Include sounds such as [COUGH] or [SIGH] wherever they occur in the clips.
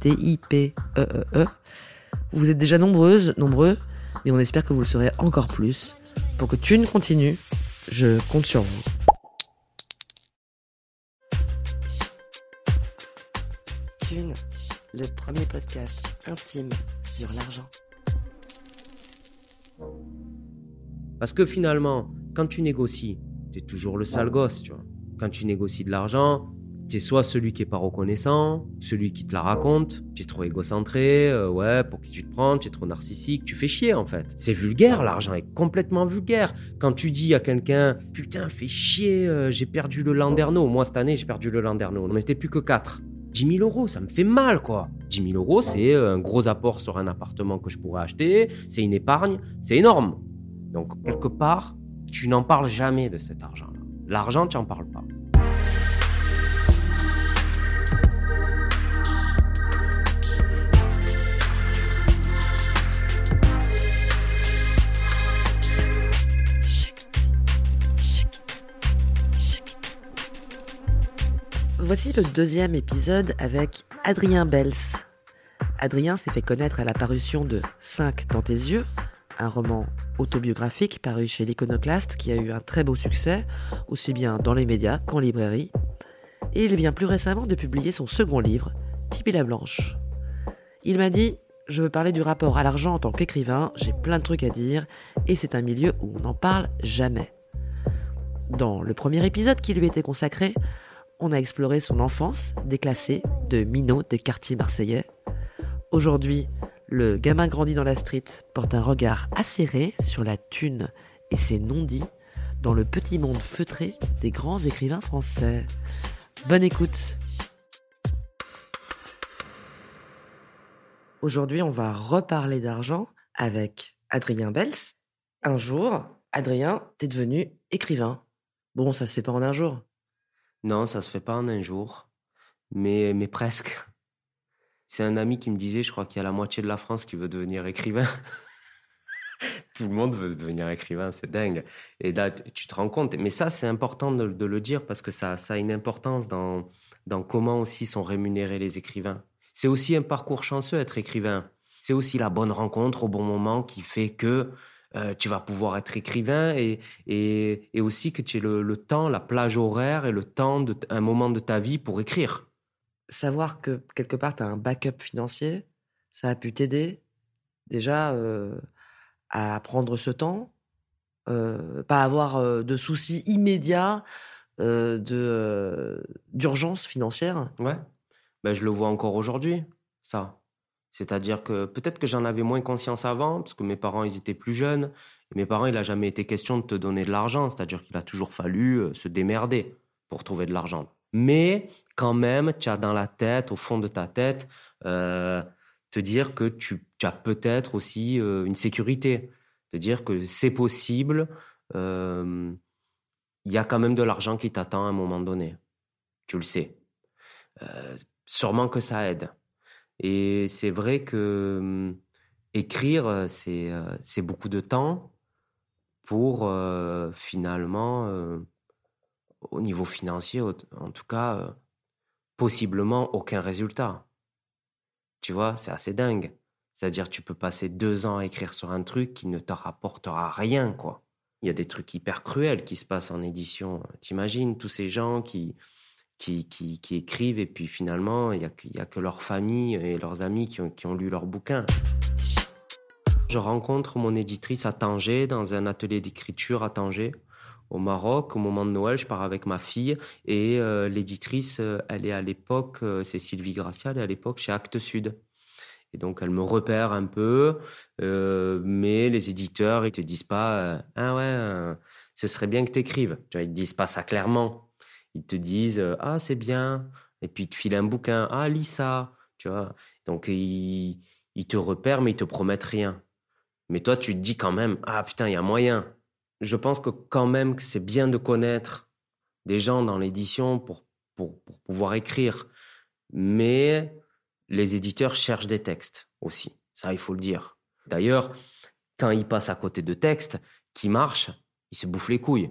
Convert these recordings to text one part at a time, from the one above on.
T-I-P-E-E-E. Vous êtes déjà nombreuses, nombreux, mais on espère que vous le serez encore plus. Pour que Thune continue, je compte sur vous. Thune, le premier podcast intime sur l'argent. Parce que finalement, quand tu négocies, tu es toujours le sale gosse, tu vois. Quand tu négocies de l'argent, tu es soit celui qui est pas reconnaissant, celui qui te la raconte, tu es trop égocentré, euh, ouais, pour qui tu te prends, tu es trop narcissique, tu fais chier en fait. C'est vulgaire, l'argent est complètement vulgaire. Quand tu dis à quelqu'un, putain, fais chier, euh, j'ai perdu le Landerneau, moi cette année j'ai perdu le Landerneau, on n'était plus que 4. 10 000 euros, ça me fait mal quoi. 10 000 euros, c'est euh, un gros apport sur un appartement que je pourrais acheter, c'est une épargne, c'est énorme. Donc quelque part, tu n'en parles jamais de cet argent-là. L'argent, tu n'en parles pas. Voici le deuxième épisode avec Adrien Bels. Adrien s'est fait connaître à la parution de 5 dans tes yeux, un roman autobiographique paru chez l'Iconoclaste qui a eu un très beau succès, aussi bien dans les médias qu'en librairie. Et il vient plus récemment de publier son second livre, Tipeee la Blanche. Il m'a dit Je veux parler du rapport à l'argent en tant qu'écrivain, j'ai plein de trucs à dire, et c'est un milieu où on n'en parle jamais. Dans le premier épisode qui lui était consacré, on a exploré son enfance déclassée de minot des quartiers marseillais. Aujourd'hui, le gamin grandi dans la street porte un regard acéré sur la thune et ses non-dits dans le petit monde feutré des grands écrivains français. Bonne écoute Aujourd'hui, on va reparler d'argent avec Adrien Bels. Un jour, Adrien, t'es devenu écrivain. Bon, ça se fait pas en un jour. Non, ça se fait pas en un jour, mais, mais presque. C'est un ami qui me disait, je crois qu'il y a la moitié de la France qui veut devenir écrivain. [LAUGHS] Tout le monde veut devenir écrivain, c'est dingue. Et là, tu te rends compte. Mais ça, c'est important de, le dire parce que ça, ça a une importance dans, dans comment aussi sont rémunérés les écrivains. C'est aussi un parcours chanceux être écrivain. C'est aussi la bonne rencontre au bon moment qui fait que euh, tu vas pouvoir être écrivain et, et, et aussi que tu aies le, le, temps, la plage horaire et le temps, de, un moment de ta vie pour écrire. Savoir que quelque part, tu as un backup financier, ça a pu t'aider déjà euh, à prendre ce temps, euh, pas avoir de soucis immédiats de d'urgence financière. Ouais, ben, je le vois encore aujourd'hui, ça. C'est-à-dire que peut-être que j'en avais moins conscience avant, parce que mes parents, ils étaient plus jeunes. Et mes parents, il n'a jamais été question de te donner de l'argent. C'est-à-dire qu'il a toujours fallu se démerder pour trouver de l'argent. Mais quand même, tu as dans la tête, au fond de ta tête, euh, te dire que tu, tu as peut-être aussi euh, une sécurité. Te dire que c'est possible. Il euh, y a quand même de l'argent qui t'attend à un moment donné. Tu le sais. sûrement que ça aide. Et c'est vrai que hum, écrire, c'est c'est beaucoup de temps pour euh, finalement, euh, au niveau financier, en tout cas, euh, possiblement aucun résultat. Tu vois, c'est assez dingue. C'est-à-dire, tu peux passer deux ans à écrire sur un truc qui ne te rapportera rien, quoi. Il y a des trucs hyper cruels qui se passent en édition. T'imagines tous ces gens qui, qui, écrivent et puis finalement, il n'y a, que leur famille et leurs amis qui ont, lu leur bouquin. Je rencontre mon éditrice à Tanger, dans un atelier d'écriture à Tanger, au Maroc. Au moment de Noël, je pars avec ma fille et euh, l'éditrice, euh, elle est à l'époque, euh, c'est Sylvie Gracia, elle est à l'époque chez Actes Sud. Et donc, elle me repère un peu, mais les éditeurs, ils te disent pas, ah ouais, ce serait bien que tu écrives. Tu vois, ils te disent pas ça clairement. Ils te disent, ah, c'est bien. Et puis, ils te filent un bouquin, ah, lis ça. Tu vois. Donc, ils, ils te repèrent, mais ils te promettent rien. Mais toi, tu te dis quand même, ah putain, il y a moyen je pense que quand même c'est bien de connaître des gens dans l'édition pour, pour, pouvoir écrire. Mais les éditeurs cherchent des textes aussi. Ça, il faut le dire. D'ailleurs, quand ils passent à côté de textes qui marchent, ils se bouffent les couilles.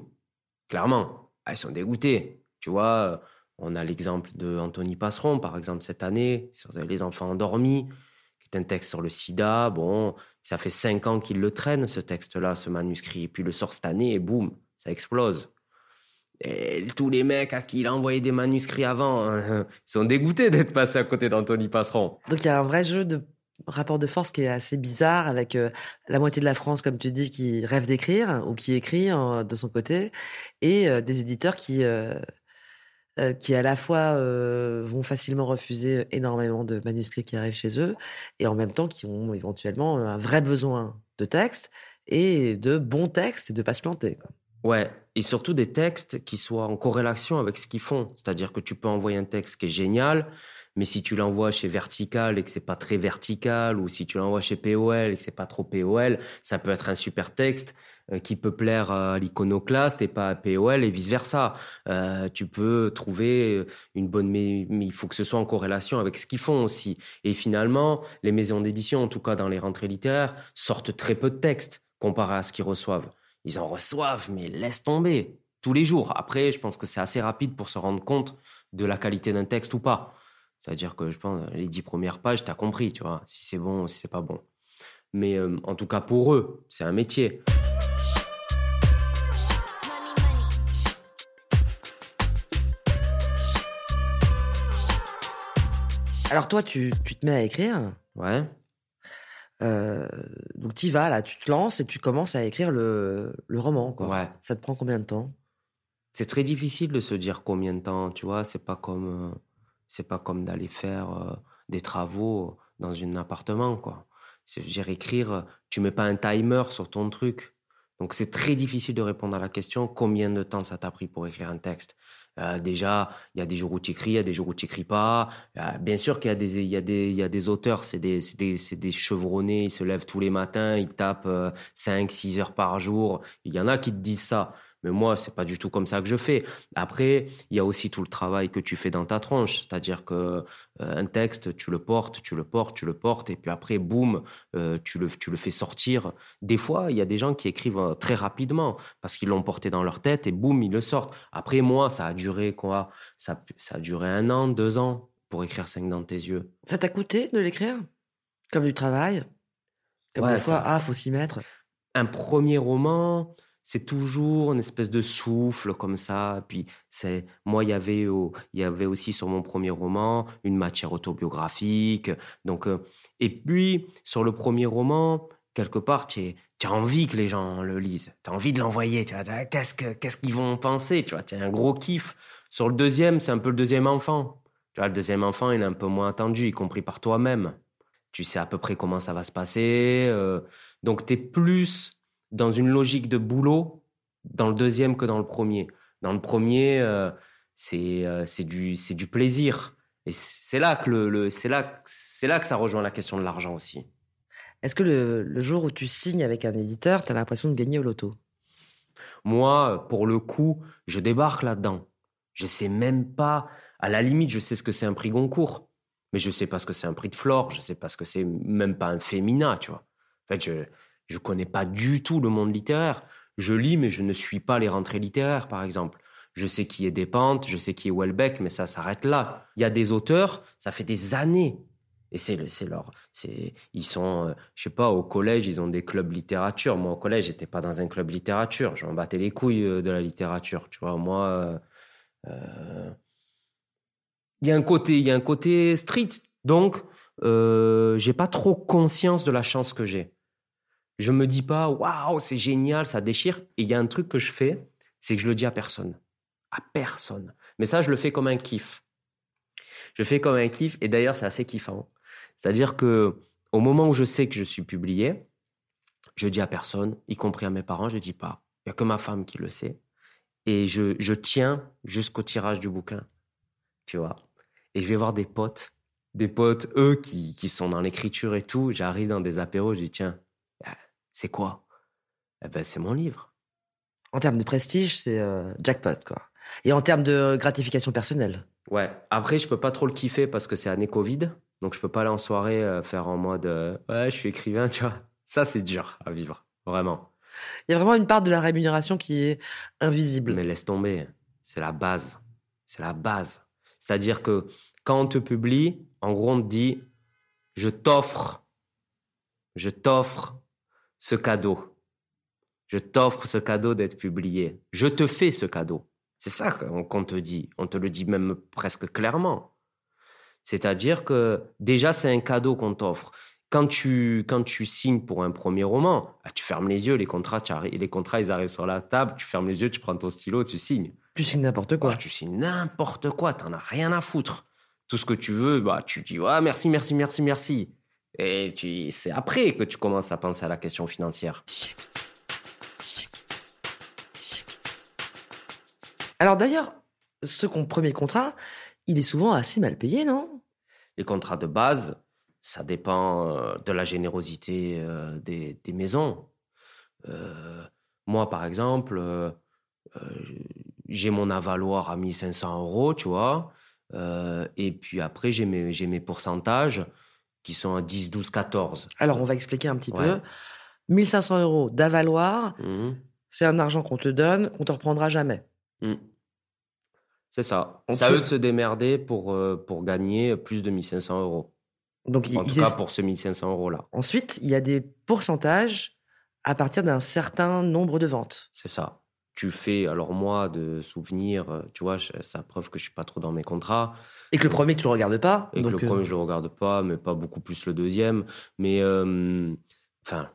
Clairement. Ah, ils sont dégoûtés. Tu vois, on a l'exemple de Anthony Passeron, par exemple, cette année, sur Les enfants endormis, qui est un texte sur le sida. Bon, ça fait cinq ans qu'il le traîne, ce texte-là, ce manuscrit. Et puis le sort cette année et boum, ça explose. Et tous les mecs à qui il a envoyé des manuscrits avant hein, [LAUGHS] sont dégoûtés d'être passés à côté d'Anthony Passeron. Donc il y a un vrai jeu de rapport de force qui est assez bizarre avec euh, la moitié de la France, comme tu dis, qui rêve d'écrire ou qui écrit de son côté, et euh, des éditeurs qui euh, euh, qui à la fois euh, vont facilement refuser énormément de manuscrits qui arrivent chez eux, et en même temps qui ont éventuellement un vrai besoin de texte et de bons textes et de pas se planter. Ouais, et surtout des textes qui soient en corrélation avec ce qu'ils font. C'est-à-dire que tu peux envoyer un texte qui est génial, mais si tu l'envoies chez Vertical et que c'est pas très vertical, ou si tu l'envoies chez POL et que c'est pas trop POL, ça peut être un super texte euh, qui peut plaire à l'iconoclaste et pas à POL et vice versa. Euh, tu peux trouver une bonne, mais, il faut que ce soit en corrélation avec ce qu'ils font aussi. Et finalement, les maisons d'édition, en tout cas dans les rentrées littéraires, sortent très peu de textes comparé à ce qu'ils reçoivent. Ils en reçoivent, mais laisse tomber tous les jours. Après, je pense que c'est assez rapide pour se rendre compte de la qualité d'un texte ou pas. C'est-à-dire que je pense, les dix premières pages, tu as compris, tu vois, si c'est bon, si c'est pas bon. Mais euh, en tout cas, pour eux, c'est un métier. Alors toi, tu, te mets à écrire? Ouais. Euh, donc tu vas là, tu te lances et tu commences à écrire le, le roman. Quoi. Ouais. Ça te prend combien de temps? C'est très difficile de se dire combien de temps, tu vois. C'est pas comme... Euh, c'est pas comme d'aller faire euh, des travaux dans un appartement, quoi. C'est dire écrire, tu mets pas un timer sur ton truc. Donc c'est très difficile de répondre à la question combien de temps ça t'a pris pour écrire un texte. Euh, déjà, il y a des jours où tu écris, il y a des jours où tu écris pas. Euh, bien sûr qu'il y a des, il y a des, il y a des auteurs, c'est des, c'est des, des chevronnés, ils se lèvent tous les matins, ils tapent 5, 6 heures par jour. Il y en a qui te disent ça. Mais moi, c'est pas du tout comme ça que je fais. Après, il y a aussi tout le travail que tu fais dans ta tronche, c'est-à-dire que euh, un texte, tu le portes, tu le portes, tu le portes, et puis après, boum, euh, tu le tu le fais sortir. Des fois, il y a des gens qui écrivent euh, très rapidement parce qu'ils l'ont porté dans leur tête et boum, ils le sortent. Après, moi, ça a duré quoi? Ça ça a duré un an, deux ans pour écrire cinq dans tes yeux. Ça t'a coûté de l'écrire? Comme du travail? Comme ouais, des fois, ah, faut s'y mettre. Un premier roman c'est toujours une espèce de souffle comme ça. Puis c'est moi, il y avait il y avait aussi sur mon premier roman une matière autobiographique. Donc euh, et puis sur le premier roman, quelque part, tu as envie que les gens le lisent. Tu as envie de l'envoyer. Tu qu'est-ce que qu'est-ce qu'ils vont penser Tu vois, as un gros kiff. Sur le deuxième, c'est un peu le deuxième enfant. Le deuxième enfant, il est un peu moins attendu, y compris par toi-même. Tu sais à peu près comment ça va se passer. Euh, donc tu es plus dans une logique de boulot dans le deuxième que dans le premier. Dans le premier, euh, c'est euh, du du plaisir et c'est là que le, c'est là là que ça rejoint la question de l'argent aussi. Est-ce que le, le, jour où tu signes avec un éditeur, tu as l'impression de gagner au loto? Moi, pour le coup, je débarque là-dedans. Je sais même pas. À la limite, je sais ce que c'est un prix Goncourt, mais je sais pas ce que c'est un prix de Flore. Je sais pas ce que c'est même pas un Femina, tu vois. En fait, je je connais pas du tout le monde littéraire. Je lis, mais je ne suis pas les rentrées littéraires, par exemple. Je sais qui est Despentes, je sais qui est Welbeck, mais ça s'arrête là. Il y a des auteurs, ça fait des années Et c'est leur ils sont euh, je sais pas au collège ils ont des clubs littérature. Moi au collège j'étais pas dans un club littérature. Je m'en battais les couilles euh, de la littérature. Tu vois moi euh, il y a un côté il y a un côté street. Donc euh, j'ai pas trop conscience de la chance que j'ai. Je me dis pas waouh c'est génial ça déchire. Et il y a un truc que je fais c'est que je le dis à personne à personne. Mais ça je le fais comme un kiff. Je fais comme un kiff et d'ailleurs c'est assez kiffant. C'est-à-dire que au moment où je sais que je suis publié, je dis à personne, y compris à mes parents, je dis pas. Il y a que ma femme qui le sait. Et je, je tiens jusqu'au tirage du bouquin. Tu vois. Et je vais voir des potes, des potes, eux, qui, qui sont dans l'écriture et tout. J'arrive dans des apéros, je dis, tiens, c'est quoi? Eh ben, c'est mon livre. En termes de prestige, c'est euh, jackpot, quoi. Et en termes de gratification personnelle? Ouais. Après, je peux pas trop le kiffer parce que c'est année Covid. Donc, je peux pas aller en soirée euh, faire en mode euh, ouais, je suis écrivain, tu vois. Ça, c'est dur à vivre, vraiment. Il y a vraiment une part de la rémunération qui est invisible. Mais laisse tomber, c'est la base. C'est la base. C'est-à-dire que quand on te publie, en gros, on te dit je t'offre, je t'offre ce cadeau. Je t'offre ce cadeau d'être publié. Je te fais ce cadeau. C'est ça qu'on te dit. On te le dit même presque clairement. C'est-à-dire que déjà, c'est un cadeau qu'on t'offre. Quand tu, quand tu signes pour un premier roman, ah, tu fermes les yeux, les contrats, les contrats, ils arrivent sur la table, tu fermes les yeux, tu prends ton stylo, tu signes. Tu signes n'importe quoi. Ah, tu signes n'importe quoi, t'en as rien à foutre. Tout ce que tu veux, bah, tu dis, ah, merci, merci, merci, merci. Et tu, c'est après que tu commences à penser à la question financière. Alors d'ailleurs, ce premier contrat, il est souvent assez mal payé, non? Les contrats de base, ça dépend euh, de la générosité euh, des, des maisons. Euh, moi, par exemple, euh, j'ai mon avaloir à 1500 euros, tu vois. Euh, et puis après, j'ai mes, j'ai mes pourcentages qui sont à 10, 12, 14. Alors on va expliquer un petit Ouais. peu. 1500 euros d'avaloir, Mhm. c'est un argent qu'on te donne, qu'on te reprendra jamais. Mm. C'est ça. On C'est à eux de se démerder pour, euh, pour gagner plus de 1500 euros. Donc En tout cas, pour ces 1500 euros-là. ensuite, il y a des pourcentages à partir d'un certain nombre de ventes. C'est ça. Tu fais, alors moi, de souvenir, euh, tu vois, ça preuve que je suis pas trop dans mes contrats. Et que le premier, tu le regardes pas. Et donc, que le euh, premier, je le regarde pas, mais pas beaucoup plus le deuxième. Mais, euh, enfin,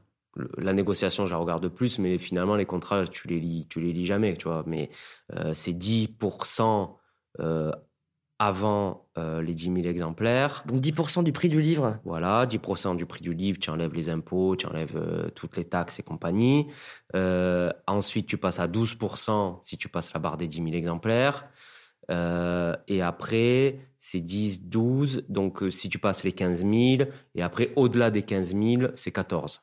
la négociation, je la regarde plus, mais finalement, les contrats, tu les lis, tu les lis jamais, tu vois. Mais euh, c'est 10% euh, avant euh, les 10 000 exemplaires. Donc 10% du prix du livre. Voilà, 10% du prix du livre, tu enlèves les impôts, tu enlèves euh, toutes les taxes et compagnie. Euh, ensuite, tu passes à 12% si tu passes la barre des 10 000 exemplaires. Euh, et après, c'est 10, 12. Donc, si tu passes les 15 000, et après, au-delà des 15 000, c'est 14.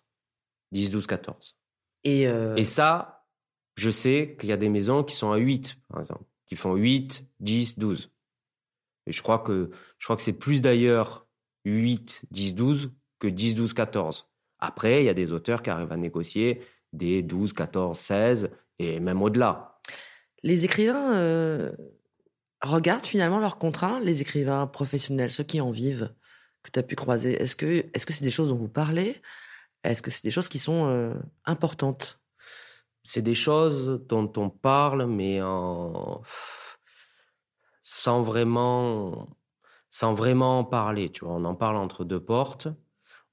10, 12, 14. Et, Et ça, je sais qu'il y a des maisons qui sont à 8, par exemple, qui font 8, 10, 12. Et je crois que, je crois que c'est plus d'ailleurs 8, 10, 12 que 10, 12, 14. Après, il y a des auteurs qui arrivent à négocier des 12, 14, 16 et même au-delà. les écrivains euh, regardent finalement leurs contrats, les écrivains professionnels, ceux qui en vivent, que tu as pu croiser. Est-ce que c'est des choses dont vous parlez? Est-ce que c'est des choses qui sont euh, importantes? C'est des choses dont on parle, mais en... sans vraiment, sans vraiment en parler. Tu vois, on en parle entre deux portes.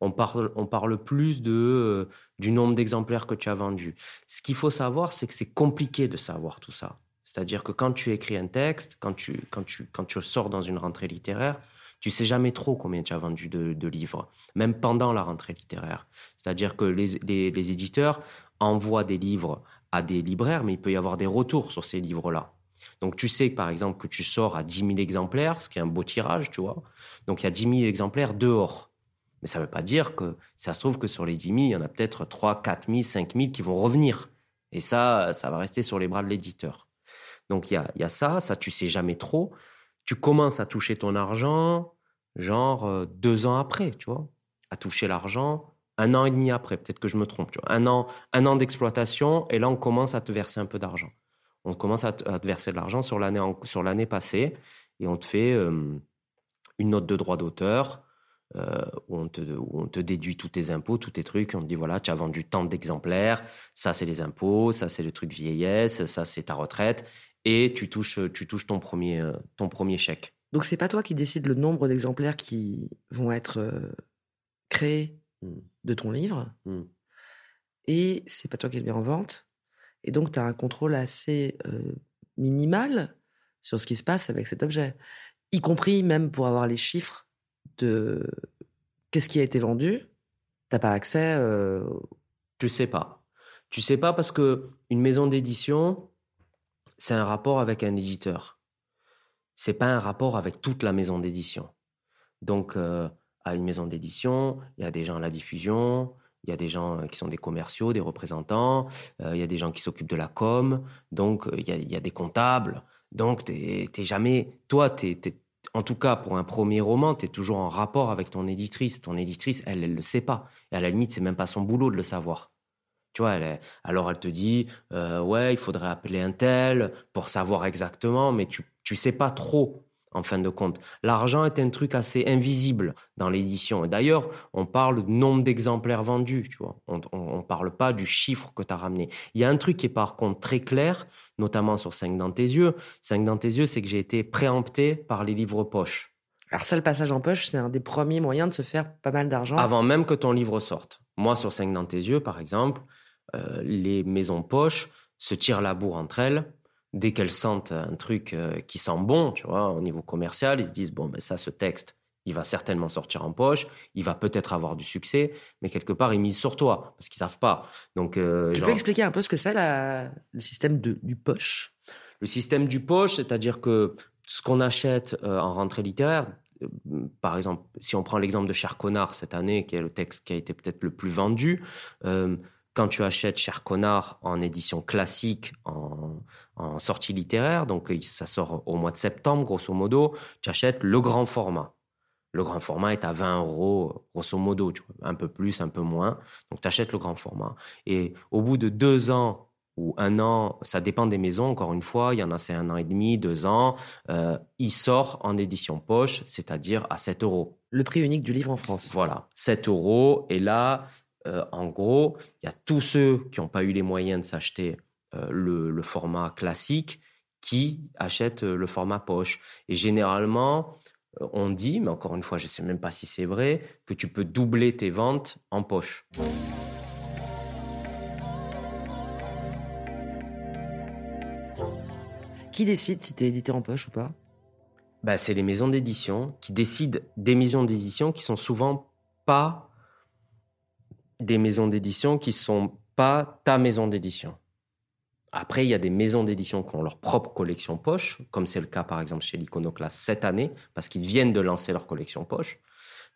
On parle, on parle plus de, euh, du nombre d'exemplaires que tu as vendus. Ce qu'il faut savoir, c'est que c'est compliqué de savoir tout ça. C'est-à-dire que quand tu écris un texte, quand tu, quand tu, quand tu sors dans une rentrée littéraire, tu sais jamais trop combien tu as vendu de, livres, même pendant la rentrée littéraire. C'est-à-dire que les, les, les éditeurs envoient des livres à des libraires, mais il peut y avoir des retours sur ces livres-là. Donc tu sais, par exemple, que tu sors à 10 000 exemplaires, ce qui est un beau tirage, tu vois. Donc il y a 10 000 exemplaires dehors. Mais ça ne veut pas dire que ça se trouve que sur les 10 000, il y en a peut-être 3, 4 000, 5 000 qui vont revenir. Et ça, ça va rester sur les bras de l'éditeur. Donc il y a, ça, ça tu sais jamais trop. Tu commences à toucher ton argent, genre euh, deux ans après, tu vois. À toucher l'argent un an et demi après, peut-être que je me trompe, tu vois. Un an, un an d'exploitation, et là on commence à te verser un peu d'argent. On commence à te, verser de l'argent sur l'année sur l'année passée, et on te fait euh, une note de droit d'auteur, euh, où, on te, où on te déduit tous tes impôts, tous tes trucs. On te dit voilà, tu as vendu tant d'exemplaires, ça c'est les impôts, ça c'est le truc vieillesse, ça c'est ta retraite, et tu touches, tu touches ton, premier, ton premier chèque. Donc c'est pas toi qui décides le nombre d'exemplaires qui vont être euh, créés Mm. de ton livre, Mm. et c'est pas toi qui le mets en vente, et donc tu as un contrôle assez minimal sur ce qui se passe avec cet objet, y compris même pour avoir les chiffres de qu'est-ce qui a été vendu, t'as pas accès. euh, Tu sais pas. Tu sais pas parce que une maison d'édition, c'est un rapport avec un éditeur. C'est pas un rapport avec toute la maison d'édition. Donc, à une maison d'édition, il y a des gens à la diffusion, il y a des gens euh, qui sont des commerciaux, des représentants, euh, il y a des gens qui s'occupent de la com, donc euh, il y, a, des comptables. Donc, t'es jamais. Toi, t'es. en tout cas, pour un premier roman, tu es toujours en rapport avec ton éditrice. Ton éditrice, elle, elle le sait pas. Et à la limite, c'est même pas son boulot de le savoir. Tu vois, alors elle te dit, ouais, il faudrait appeler un tel pour savoir exactement, mais tu, tu sais pas trop, en fin de compte. L'argent est un truc assez invisible dans l'édition. Et d'ailleurs, on parle de nombre d'exemplaires vendus, tu vois. On, on parle pas du chiffre que tu as ramené. Il y a un truc qui est par contre très clair, notamment sur 5 dans tes yeux. 5 dans tes yeux, c'est que j'ai été préempté par les livres poche. Alors ça, le passage en poche, c'est un des premiers moyens de se faire pas mal d'argent. Avant même que ton livre sorte. Moi, sur 5 dans tes yeux, par exemple, euh, les maisons poches se tirent la bourre entre elles. Dès qu'elles sentent un truc euh, qui sent bon, tu vois, au niveau commercial, ils se disent, bon, ben ça, ce texte, il va certainement sortir en poche, il va peut-être avoir du succès, mais quelque part, ils misent sur toi, parce qu'ils savent pas. Donc, euh, Tu genre- peux expliquer un peu ce que c'est la- le système de, du poche? Le système du poche, c'est-à-dire que ce qu'on achète euh, en rentrée littéraire, euh, par exemple, si on prend l'exemple de Cher Connard cette année, qui est le texte qui a été peut-être le plus vendu, quand tu achètes Cher Connard en édition classique, en, en sortie littéraire, donc ça sort au mois de septembre, grosso modo, tu achètes le grand format. Le grand format est à 20 euros, grosso modo, tu vois, un peu plus, un peu moins. Donc, tu achètes le grand format. Et au bout de deux ans ou un an, ça dépend des maisons, encore une fois, il y en a c'est un an et demi, deux ans, euh, il sort en édition poche, c'est-à-dire à 7 euros. Le prix unique du livre en France. Voilà, 7 euros. Et là, euh, en gros, il y a tous ceux qui n'ont pas eu les moyens de s'acheter euh, le, le format classique qui achètent euh, le format poche. Et généralement, on dit, mais encore une fois, je ne sais même pas si c'est vrai, que tu peux doubler tes ventes en poche. Qui décide si t'es édité en poche ou pas? Ben, c'est les maisons d'édition qui décident des maisons d'édition qui sont souvent pas des maisons d'édition qui sont pas ta maison d'édition. Après, il y a des maisons d'édition qui ont leur propre collection poche, comme c'est le cas par exemple chez l'Iconoclast cette année, parce qu'ils viennent de lancer leur collection poche.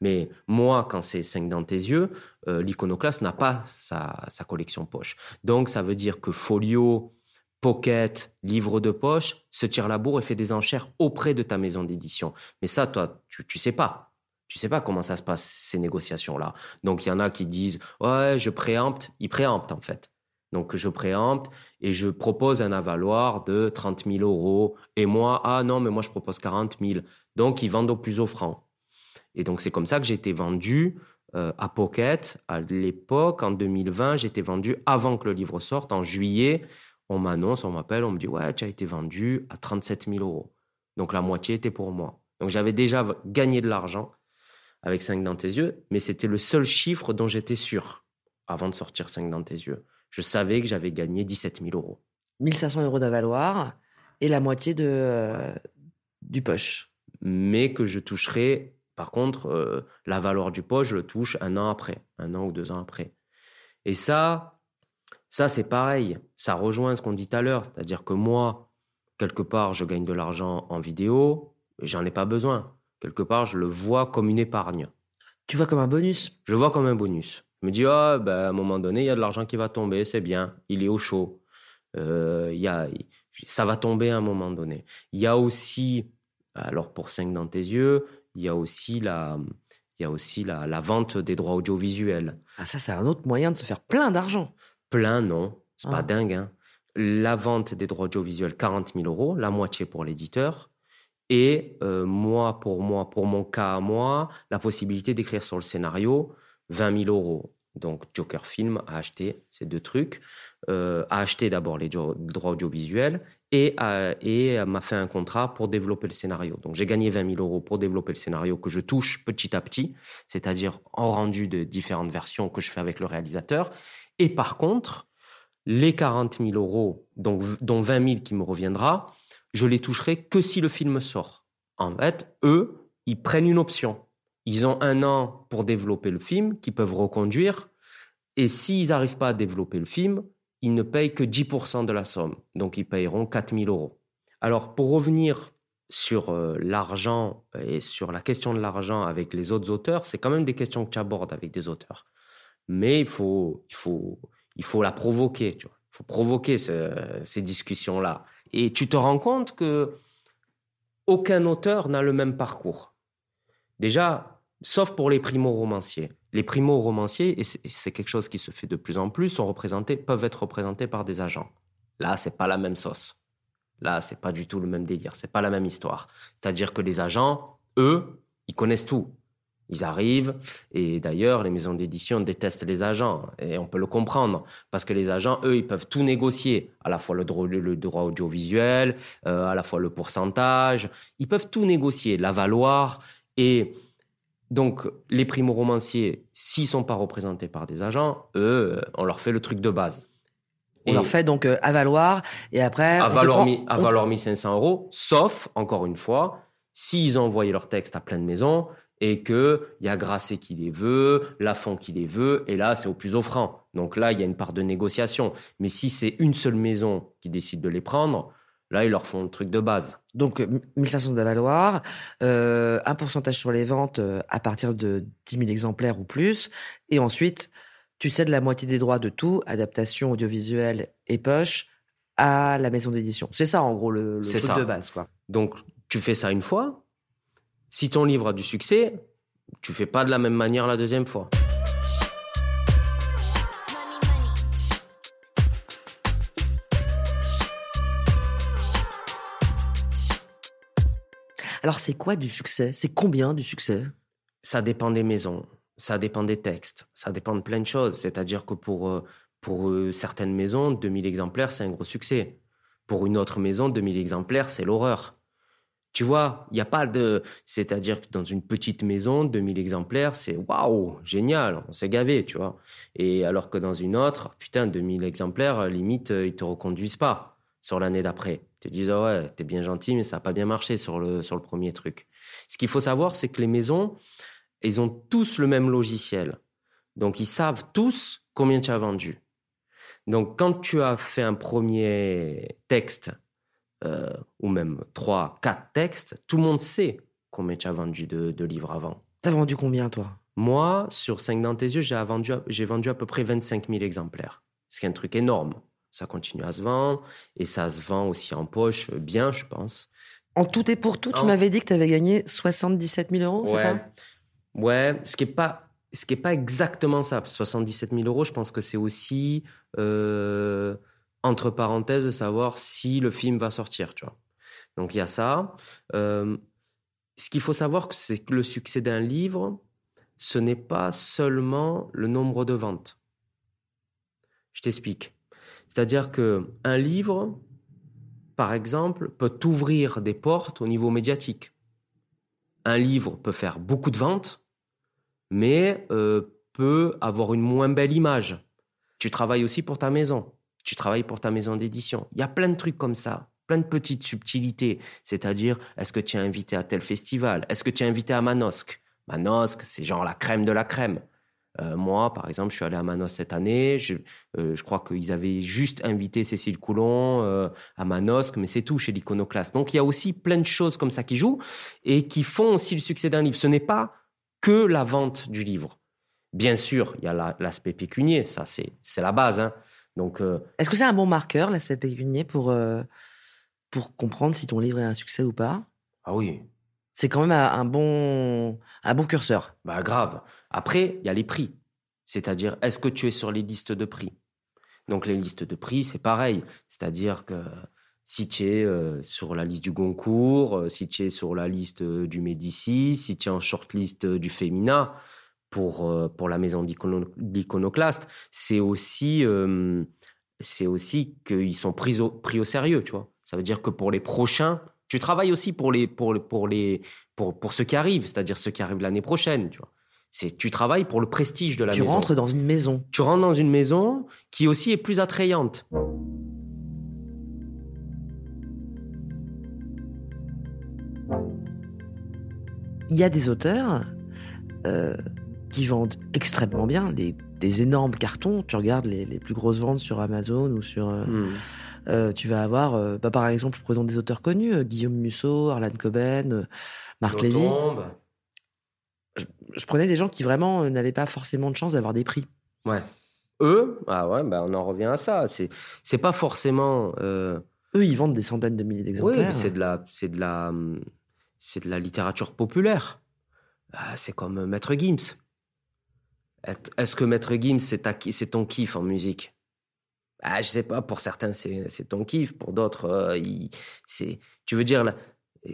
Mais moi, quand c'est 5 dans tes yeux, euh, l'Iconoclast n'a pas sa, sa collection poche. Donc, ça veut dire que Folio, Pocket, livre de poche, se tire la bourre et fait des enchères auprès de ta maison d'édition. Mais ça, toi, tu, tu sais pas. Tu sais pas comment ça se passe, ces négociations-là. Donc, il y en a qui disent, ouais, je préempte. Ils préemptent, en fait. Donc, je préempte et je propose un avaloir de 30 000 euros. Et moi, ah non, mais moi, je propose 40 000. Donc, ils vendent au plus offrant. Et donc, c'est comme ça que j'ai été vendu euh, à Pocket. À l'époque, en 2020, j'ai été vendu avant que le livre sorte, en juillet on m'annonce, on m'appelle, on me dit ouais, tu as été vendu à 37 000 euros. Donc la moitié était pour moi. Donc j'avais déjà gagné de l'argent avec 5 dans tes yeux, mais c'était le seul chiffre dont j'étais sûr avant de sortir 5 dans tes yeux. Je savais que j'avais gagné 17 000 euros. 1500 euros d'avaloir et la moitié de, euh, du poche. Mais que je toucherai, par contre, euh, la valeur du poche, je le touche un an après, un an ou deux ans après. Et ça, ça, c'est pareil. Ça rejoint ce qu'on dit tout à l'heure. C'est-à-dire que moi, quelque part, je gagne de l'argent en vidéo, j'en ai pas besoin. Quelque part, je le vois comme une épargne. Tu vois comme un bonus. Je le vois comme un bonus. Je me dis, ah, ben, à un moment donné, il y a de l'argent qui va tomber, c'est bien. Il est au chaud. Euh, y a, ça va tomber à un moment donné. Il y a aussi, alors pour 5 dans tes yeux, il y a aussi la, il y a aussi la, la vente des droits audiovisuels. Ah, ça, c'est un autre moyen de se faire plein d'argent. Plein, non. C'est Ah. pas dingue. hein. La vente des droits audiovisuels, 40 000 euros, la moitié pour l'éditeur. Et euh, moi, pour moi, pour mon cas à moi, la possibilité d'écrire sur le scénario 20 000 euros. Donc Joker Film a acheté ces deux trucs, euh, a acheté d'abord les droits audiovisuels et, et m'a fait un contrat pour développer le scénario. Donc j'ai gagné 20 000 euros pour développer le scénario que je touche petit à petit, c'est-à-dire en rendu de différentes versions que je fais avec le réalisateur. Et par contre, les 40 000 euros, donc, dont 20 000 qui me reviendra, je les toucherai que si le film sort. En fait, eux, ils prennent une option. Ils ont un an pour développer le film, qu'ils peuvent reconduire. Et s'ils n'arrivent pas à développer le film, ils ne payent que 10% de la somme. Donc, ils payeront 4 000 euros. Alors, pour revenir sur euh, l'argent et sur la question de l'argent avec les autres auteurs, c'est quand même des questions que tu abordes avec des auteurs. Mais il faut, il faut, il faut la provoquer. Il faut provoquer ces discussions-là. Et tu te rends compte que aucun auteur n'a le même parcours. Déjà, sauf pour les primo-romanciers. Les primo-romanciers, et c'est quelque chose qui se fait de plus en plus, sont représentés, peuvent être représentés par des agents. Là, c'est pas la même sauce. Là, c'est pas du tout le même délire. C'est pas la même histoire. C'est-à-dire que les agents, eux, ils connaissent tout. Ils arrivent, et d'ailleurs, les maisons d'édition détestent les agents, et on peut le comprendre, parce que les agents, eux, ils peuvent tout négocier, à la fois le droit, le droit audiovisuel, euh, à la fois le pourcentage, ils peuvent tout négocier, la valoir, et donc les primo-romanciers, s'ils sont pas représentés par des agents, eux, on leur fait le truc de base. On leur fait donc euh, à valoir, et après... À valoir, à 1500 euros, sauf, encore une fois, s'ils ont envoyé leur texte à plein de maisons, et que il y a Grasset qui les veut, Lafont qui les veut, et là c'est au plus offrant. Donc là il y a une part de négociation. Mais si c'est une seule maison qui décide de les prendre, là ils leur font le truc de base. Donc 1500 de valoir, euh, un pourcentage sur les ventes euh, à partir de 10 000 exemplaires ou plus, et ensuite tu cèdes la moitié des droits de tout, adaptation audiovisuelle et poche, à la maison d'édition. C'est ça en gros le, le truc de base quoi. Donc tu fais ça une fois, si ton livre a du succès, tu fais pas de la même manière la deuxième fois. Alors c'est quoi du succès? C'est combien du succès? Ça dépend des maisons, ça dépend des textes, ça dépend de plein de choses. C'est-à-dire que pour, euh, pour euh, certaines maisons, 2000 exemplaires, c'est un gros succès. Pour une autre maison, 2000 exemplaires, c'est l'horreur. Tu vois, il n'y a pas de. C'est-à-dire que dans une petite maison, 2000 exemplaires, c'est waouh, génial, on s'est gavé, tu vois. Et alors que dans une autre, putain, 2000 exemplaires, limite, euh, ils te reconduisent pas sur l'année d'après. Ils te disent, ouais, t'es bien gentil, mais ça n'a pas bien marché sur le, sur le premier truc. Ce qu'il faut savoir, c'est que les maisons, ils ont tous le même logiciel. Donc, ils savent tous combien tu as vendu. Donc, quand tu as fait un premier texte euh, ou même trois, quatre textes, tout le monde sait combien tu as vendu de, livres avant. T'as vendu combien, toi? Moi, sur 5 dans tes yeux, j'ai vendu, j'ai vendu à peu près 25 000 exemplaires. Ce qui est un truc énorme. Ça continue à se vendre et ça se vend aussi en poche bien, je pense. En tout et pour tout, tu m'avais dit que tu avais gagné 77 000 euros, c'est ça? Ouais, ce qui n'est pas, ce qui est pas exactement ça. 77 000 euros, je pense que c'est aussi euh, entre parenthèses, savoir si le film va sortir, tu vois. Donc il y a ça. Euh, ce qu'il faut savoir, c'est que le succès d'un livre, ce n'est pas seulement le nombre de ventes. Je t'explique. C'est-à-dire que un livre, par exemple, peut t'ouvrir des portes au niveau médiatique. Un livre peut faire beaucoup de ventes, mais euh, peut avoir une moins belle image. Tu travailles aussi pour ta maison tu travailles pour ta maison d'édition. Il y a plein de trucs comme ça, plein de petites subtilités. C'est-à-dire, est-ce que tu es invité à tel festival? Est-ce que tu es invité à Manosque? Manosque, c'est genre la crème de la crème. Euh, moi, par exemple, je suis allé à Manosque cette année. Je, euh, je crois qu'ils avaient juste invité Cécile Coulon euh, à Manosque, mais c'est tout chez l'Iconoclaste. Donc, il y a aussi plein de choses comme ça qui jouent et qui font aussi le succès d'un livre. Ce n'est pas que la vente du livre. Bien sûr, il y a l'aspect pécunier, ça c'est la base. Hein. Donc, euh, Est-ce que c'est un bon marqueur, l'aspect pécunier, pour, euh, pour comprendre si ton livre est un succès ou pas? Ah oui. C'est quand même un bon, un bon curseur. Bah grave. Après, il y a les prix. C'est-à-dire, est-ce que tu es sur les listes de prix? Donc les listes de prix, c'est pareil. C'est-à-dire que si tu es sur la liste du Goncourt, si tu es sur la liste du Médicis, si tu es en shortlist du Femina pour, pour la maison d'iconoclaste, c'est aussi, c'est aussi qu'ils sont pris au, pris au sérieux, tu vois. Ça veut dire que pour les prochains, tu travailles aussi pour les pour pour les pour pour ceux qui arrivent, c'est-à-dire ceux qui arrivent l'année prochaine, tu vois. C'est tu travailles pour le prestige de la maison. Tu rentres dans une maison. Tu rentres dans une maison qui aussi est plus attrayante. Il y a des auteurs euh, qui vendent extrêmement bien, des énormes cartons. Tu regardes les, plus grosses ventes sur Amazon ou sur. Euh, hmm. Euh, tu vas avoir, euh, bah, par exemple, prenons des auteurs connus, Guillaume Musso, Arlan Coben, Marc Lévy. Je, prenais des gens qui vraiment n'avaient pas forcément de chance d'avoir des prix. Ouais. Eux, ah ouais, bah on en revient à ça. C'est, c'est pas forcément. Eux, ils vendent des centaines de milliers d'exemplaires. Oui, c'est de la, c'est de la, c'est de la littérature populaire. C'est comme Maître Gims. Est-ce que Maître Gims, c'est, ton kiff en musique? Ah, je sais pas, pour certains, c'est ton kiff, pour d'autres, euh, c'est, tu veux dire,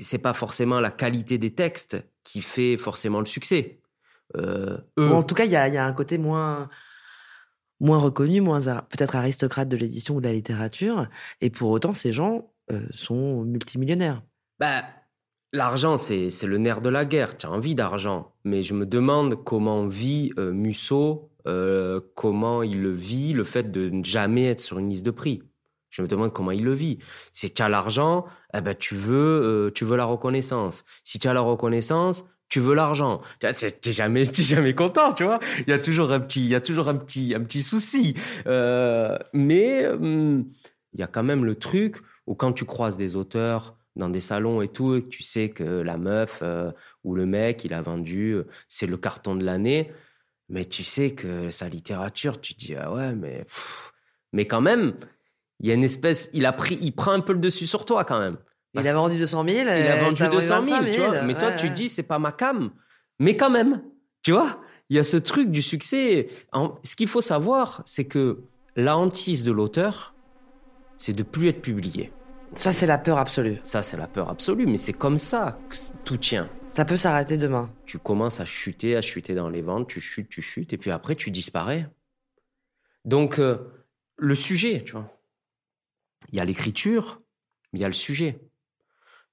c'est pas forcément la qualité des textes qui fait forcément le succès. Euh, en tout cas, il y a, y a, un côté moins, moins reconnu, moins peut-être aristocrate de l'édition ou de la littérature, et pour autant, ces gens euh, sont multimillionnaires. Bah, L'argent, c'est le nerf de la guerre. Tu as envie d'argent. Mais je me demande comment vit Musso euh, comment il le vit, le fait de ne jamais être sur une liste de prix. Je me demande comment il le vit. Si tu as l'argent, eh ben tu veux, euh, tu veux la reconnaissance. Si tu as la reconnaissance, tu veux l'argent. Tu n'es jamais, jamais content, tu vois. Il y a toujours un petit, il y a toujours un petit, un petit souci. Euh, mais hum, il y a quand même le truc où quand tu croises des auteurs dans des salons et tout, et que tu sais que la meuf ou le mec, il a vendu, c'est le carton de l'année mais tu sais que sa littérature, tu dis ah ouais, mais mais quand même, il y a une espèce, il a pris, il prend un peu le dessus sur toi quand même. Il a vendu 200 000. Il a vendu 200 000, tu vois. Mais toi, tu dis c'est pas ma cam, mais quand même, tu vois. Il y a ce truc du succès. ce qu'il faut savoir, c'est que la hantise de l'auteur, c'est de plus être publié. Ça, c'est la peur absolue. Ça, c'est la peur absolue, mais c'est comme ça que tout tient. Ça peut s'arrêter demain. Tu commences à chuter, à chuter dans les ventes, tu chutes, tu chutes, et puis après, tu disparais. Donc, euh, le sujet, tu vois. Il y a l'écriture, mais il y a le sujet.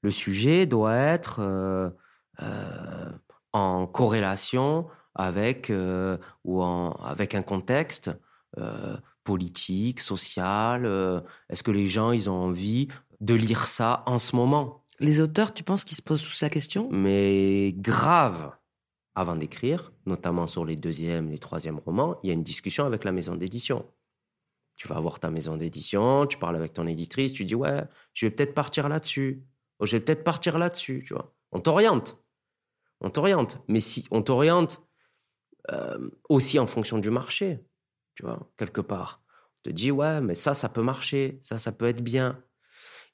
Le sujet doit être euh, euh, en corrélation avec, ou en, avec un contexte politique, social Est-ce que les gens, ils ont envie de lire ça en ce moment. Les auteurs, tu penses qu'ils se posent tous la question? Mais grave. Avant d'écrire, notamment sur les deuxièmes, les troisièmes romans, il y a une discussion avec la maison d'édition. Tu vas voir ta maison d'édition, tu parles avec ton éditrice, tu dis ouais, je vais peut-être partir là-dessus. Oh, je vais peut-être partir là-dessus, tu vois. On t'oriente. On t'oriente. Mais si on t'oriente euh, aussi en fonction du marché, tu vois, quelque part. On te dit ouais, mais ça, ça peut marcher, ça, ça peut être bien.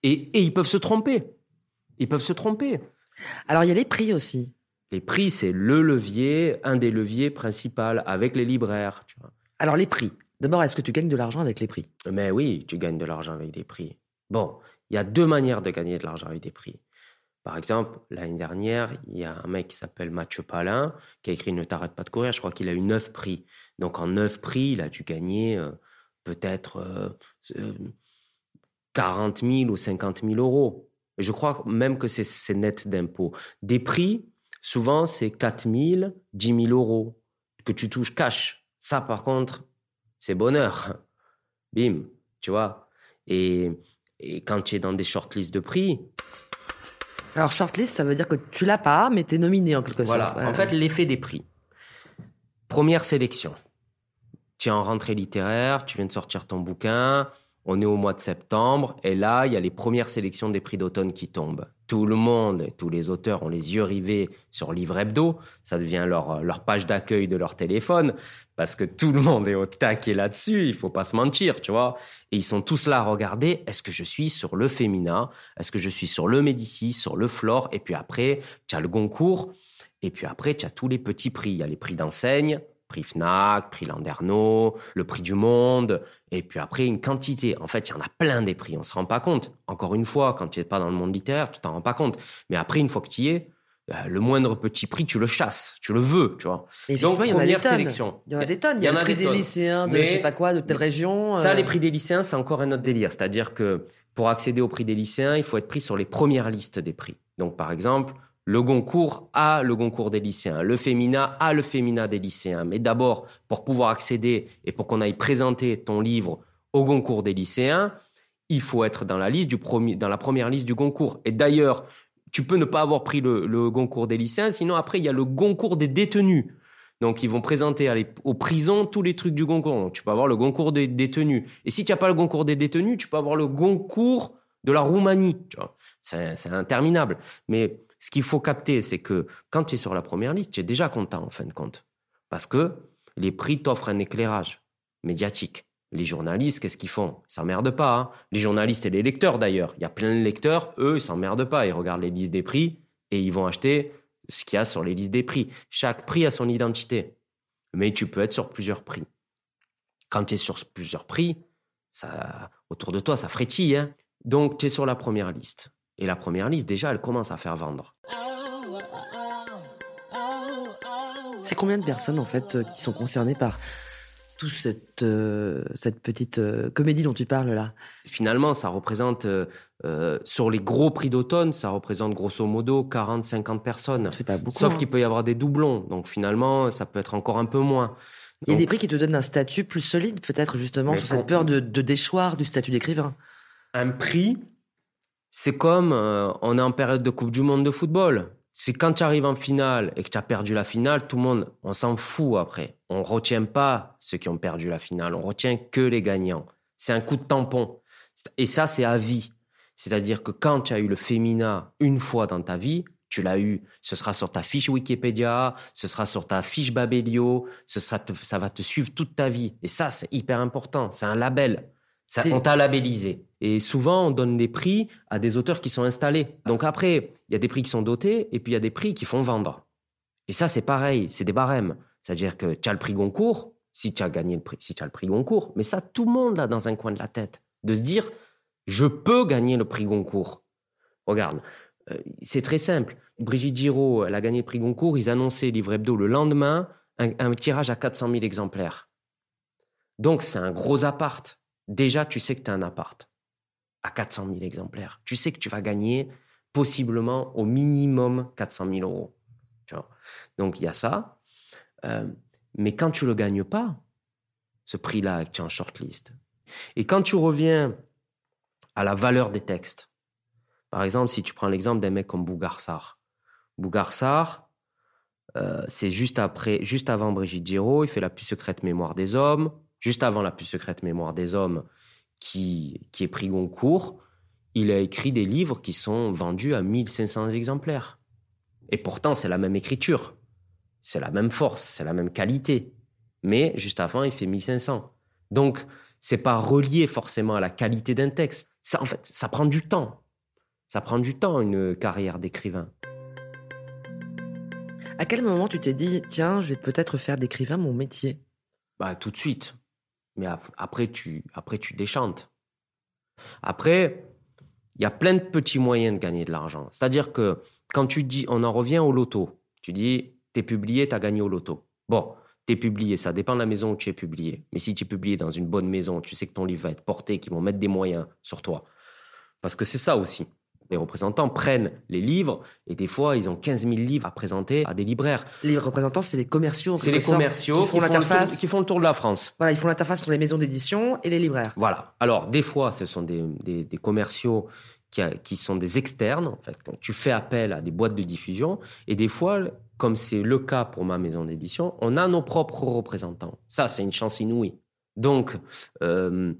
Et, ils peuvent se tromper. Ils peuvent se tromper. Alors, il y a les prix aussi. Les prix, c'est le levier, un des leviers principaux avec les libraires. Tu vois. Alors, les prix. D'abord, est-ce que tu gagnes de l'argent avec les prix? Mais oui, tu gagnes de l'argent avec des prix. Bon, il y a deux manières de gagner de l'argent avec des prix. Par exemple, l'année dernière, il y a un mec qui s'appelle Mathieu Palin qui a écrit Ne t'arrête pas de courir. Je crois qu'il a eu neuf prix. Donc, en neuf prix, il a dû gagner euh, peut-être euh, euh, 40 000 ou 50 000 euros. Je crois même que c'est net d'impôts. Des prix, souvent, c'est 4 000, 10 000 euros que tu touches cash. Ça, par contre, c'est bonheur. Bim, tu vois. Et, et quand tu es dans des shortlists de prix. Alors, shortlist, ça veut dire que tu l'as pas, mais tu es nominé en quelque sorte. Voilà. En fait, l'effet des prix. Première sélection. Tu es en rentrée littéraire, tu viens de sortir ton bouquin, on est au mois de septembre et là, il y a les premières sélections des prix d'automne qui tombent. Tout le monde, tous les auteurs ont les yeux rivés sur Livre Hebdo. Ça devient leur, page d'accueil de leur téléphone parce que tout le monde est au taquet là-dessus. Il faut pas se mentir, tu vois. Et ils sont tous là à regarder. Est-ce que je suis sur le féminin? Est-ce que je suis sur le Médicis, sur le Flore? Et puis après, tu as le Goncourt. Et puis après, tu as tous les petits prix. Il y a les prix d'enseigne Prix Fnac, prix Landerneau, le prix du Monde, et puis après une quantité. En fait, il y en a plein des prix, on se rend pas compte. Encore une fois, quand tu n'es pas dans le monde littéraire, tu t'en rends pas compte. Mais après, une fois que tu y es, euh, le moindre petit prix, tu le chasses, tu le veux, tu vois. Donc, il y en a des sélection. Il y en a des tonnes. Il y, a le prix des, lycéens de je sais pas quoi, de telle région. Ça, les prix des lycéens, c'est encore un autre délire. C'est-à-dire que pour accéder au prix des lycéens, il faut être pris sur les premières listes des prix. Donc, par exemple, le Goncourt a le Goncourt des lycéens, le Fémina a le Fémina des lycéens. Mais d'abord, pour pouvoir accéder et pour qu'on aille présenter ton livre au Goncourt des lycéens, il faut être dans la liste du premier, dans la première liste du Goncourt. Et d'ailleurs, tu peux ne pas avoir pris le, Goncourt des lycéens, sinon après il y a le Goncourt des détenus. Donc ils vont présenter aux prisons tous les trucs du Goncourt. Donc tu peux avoir le Goncourt des détenus. Et si tu n'as pas le Goncourt des détenus, tu peux avoir le Goncourt de la Roumanie. C'est interminable. Mais ce qu'il faut capter, c'est que quand tu es sur la première liste, tu es déjà content en fin de compte. Parce que les prix t'offrent un éclairage médiatique. Les journalistes, qu'est-ce qu'ils font? Ils s'emmerdent pas. Hein. les journalistes et les lecteurs d'ailleurs. Il y a plein de lecteurs, eux, ils s'emmerdent pas. Ils regardent les listes des prix et ils vont acheter ce qu'il y a sur les listes des prix. Chaque prix a son identité. Mais tu peux être sur plusieurs prix. Quand tu es sur plusieurs prix, ça, autour de toi, ça frétille. Hein. Donc, tu es sur la première liste. Et la première liste, déjà, elle commence à faire vendre. C'est combien de personnes, en fait, euh, qui sont concernées par toute cette, euh, cette petite euh, comédie dont tu parles là? Finalement, ça représente, sur les gros prix d'automne, ça représente grosso modo 40-50 personnes. C'est pas beaucoup. Sauf hein. qu'il peut y avoir des doublons. Donc finalement, ça peut être encore un peu moins. Il y a des prix qui te donnent un statut plus solide, peut-être justement, sur cette peur de, de déchoir du statut d'écrivain. Un prix, c'est comme euh, on est en période de Coupe du Monde de football. C'est quand tu arrives en finale et que tu as perdu la finale, tout le monde, on s'en fout après. On retient pas ceux qui ont perdu la finale, on retient que les gagnants. C'est un coup de tampon. Et ça, c'est à vie. C'est-à-dire que quand tu as eu le féminin une fois dans ta vie, tu l'as eu, ce sera sur ta fiche Wikipédia, ce sera sur ta fiche Babelio, ce ça va te suivre toute ta vie. Et ça, c'est hyper important. C'est un label. Ça, on t'a labellisé. Et souvent, on donne des prix à des auteurs qui sont installés. Donc après, il y a des prix qui sont dotés et puis il y a des prix qui font vendre. Et ça, c'est pareil, c'est des barèmes. C'est-à-dire que tu as le prix Goncourt, si tu as gagné le prix, si tu as le prix Goncourt, mais ça, tout le monde l'a dans un coin de la tête. De se dire, je peux gagner le prix Goncourt. Regarde, euh, c'est très simple. Brigitte Giraud, elle a gagné le prix Goncourt, ils annonçaient Livre Hebdo le lendemain, un, un tirage à 400 000 exemplaires. Donc c'est un gros appart déjà, tu sais que tu as un appart à 400 000 exemplaires. Tu sais que tu vas gagner possiblement au minimum 400 000 euros. Donc, il y a ça. Euh, mais quand tu ne le gagnes pas, ce prix-là, tu es en shortlist, et quand tu reviens à la valeur des textes, par exemple, si tu prends l'exemple d'un mec comme Bougarsar, Bougarsar, euh, c'est juste après, juste avant Brigitte Giraud, il fait la plus secrète mémoire des hommes juste avant la plus secrète mémoire des hommes, qui, qui est pris Goncourt, il a écrit des livres qui sont vendus à 1500 exemplaires. Et pourtant, c'est la même écriture, c'est la même force, c'est la même qualité. Mais juste avant, il fait 1500. Donc, c'est pas relié forcément à la qualité d'un texte. Ça, en fait, ça prend du temps. Ça prend du temps, une carrière d'écrivain. À quel moment tu t'es dit, tiens, je vais peut-être faire d'écrivain mon métier Bah, tout de suite. Mais après, tu, après, tu déchantes. Après, il y a plein de petits moyens de gagner de l'argent. C'est-à-dire que quand tu dis, on en revient au loto, tu dis, t'es publié, t'as gagné au loto. Bon, t'es publié, ça dépend de la maison où tu es publié. Mais si tu es publié dans une bonne maison, tu sais que ton livre va être porté, qu'ils vont mettre des moyens sur toi. Parce que c'est ça aussi les représentants prennent les livres et des fois, ils ont 15 000 livres à présenter à des libraires. Les représentants, c'est les commerciaux. C'est les commerciaux qui, font l'interface. Qui font le tour de la France. Voilà, ils font l'interface entre les maisons d'édition et les libraires. Voilà. Alors, des fois, ce sont des, des, commerciaux qui, qui, sont des externes. En fait, quand tu fais appel à des boîtes de diffusion. Et des fois, comme c'est le cas pour ma maison d'édition, on a nos propres représentants. Ça, c'est une chance inouïe. Donc, euh,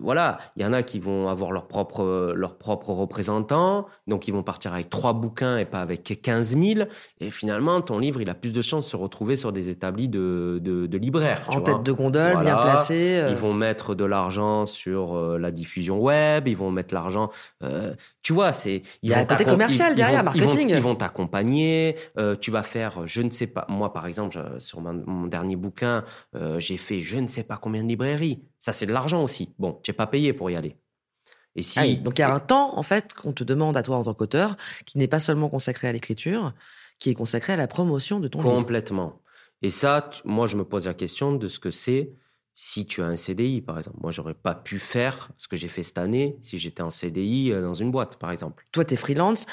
voilà, il y en a qui vont avoir leur propre, leur propre représentant, donc ils vont partir avec trois bouquins et pas avec 15 000. Et finalement, ton livre, il a plus de chances de se retrouver sur des établis de, de, libraires. En tête de gondole, bien placé. Euh. Ils vont mettre de l'argent sur euh, la diffusion web, ils vont mettre l'argent. Euh, tu vois, c'est. Il y a un côté commercial derrière, marketing. Ils vont t'accompagner. tu vas faire, je ne sais pas. Moi, par exemple, sur mon dernier bouquin, j'ai fait je ne sais pas combien de librairies. Ça, c'est de l'argent aussi. Bon, tu n'es pas payé pour y aller. Et si... Ah donc il y a un temps, en fait, qu'on te demande à toi en tant qu'auteur, qui n'est pas seulement consacré à l'écriture, qui est consacré à la promotion de ton livre. Complètement. Et ça, moi, je me pose la question de ce que c'est si tu as un CDI, par exemple. Moi, j'aurais pas pu faire ce que j'ai fait cette année si j'étais en CDI euh, dans une boîte, par exemple. Toi, tu es freelance.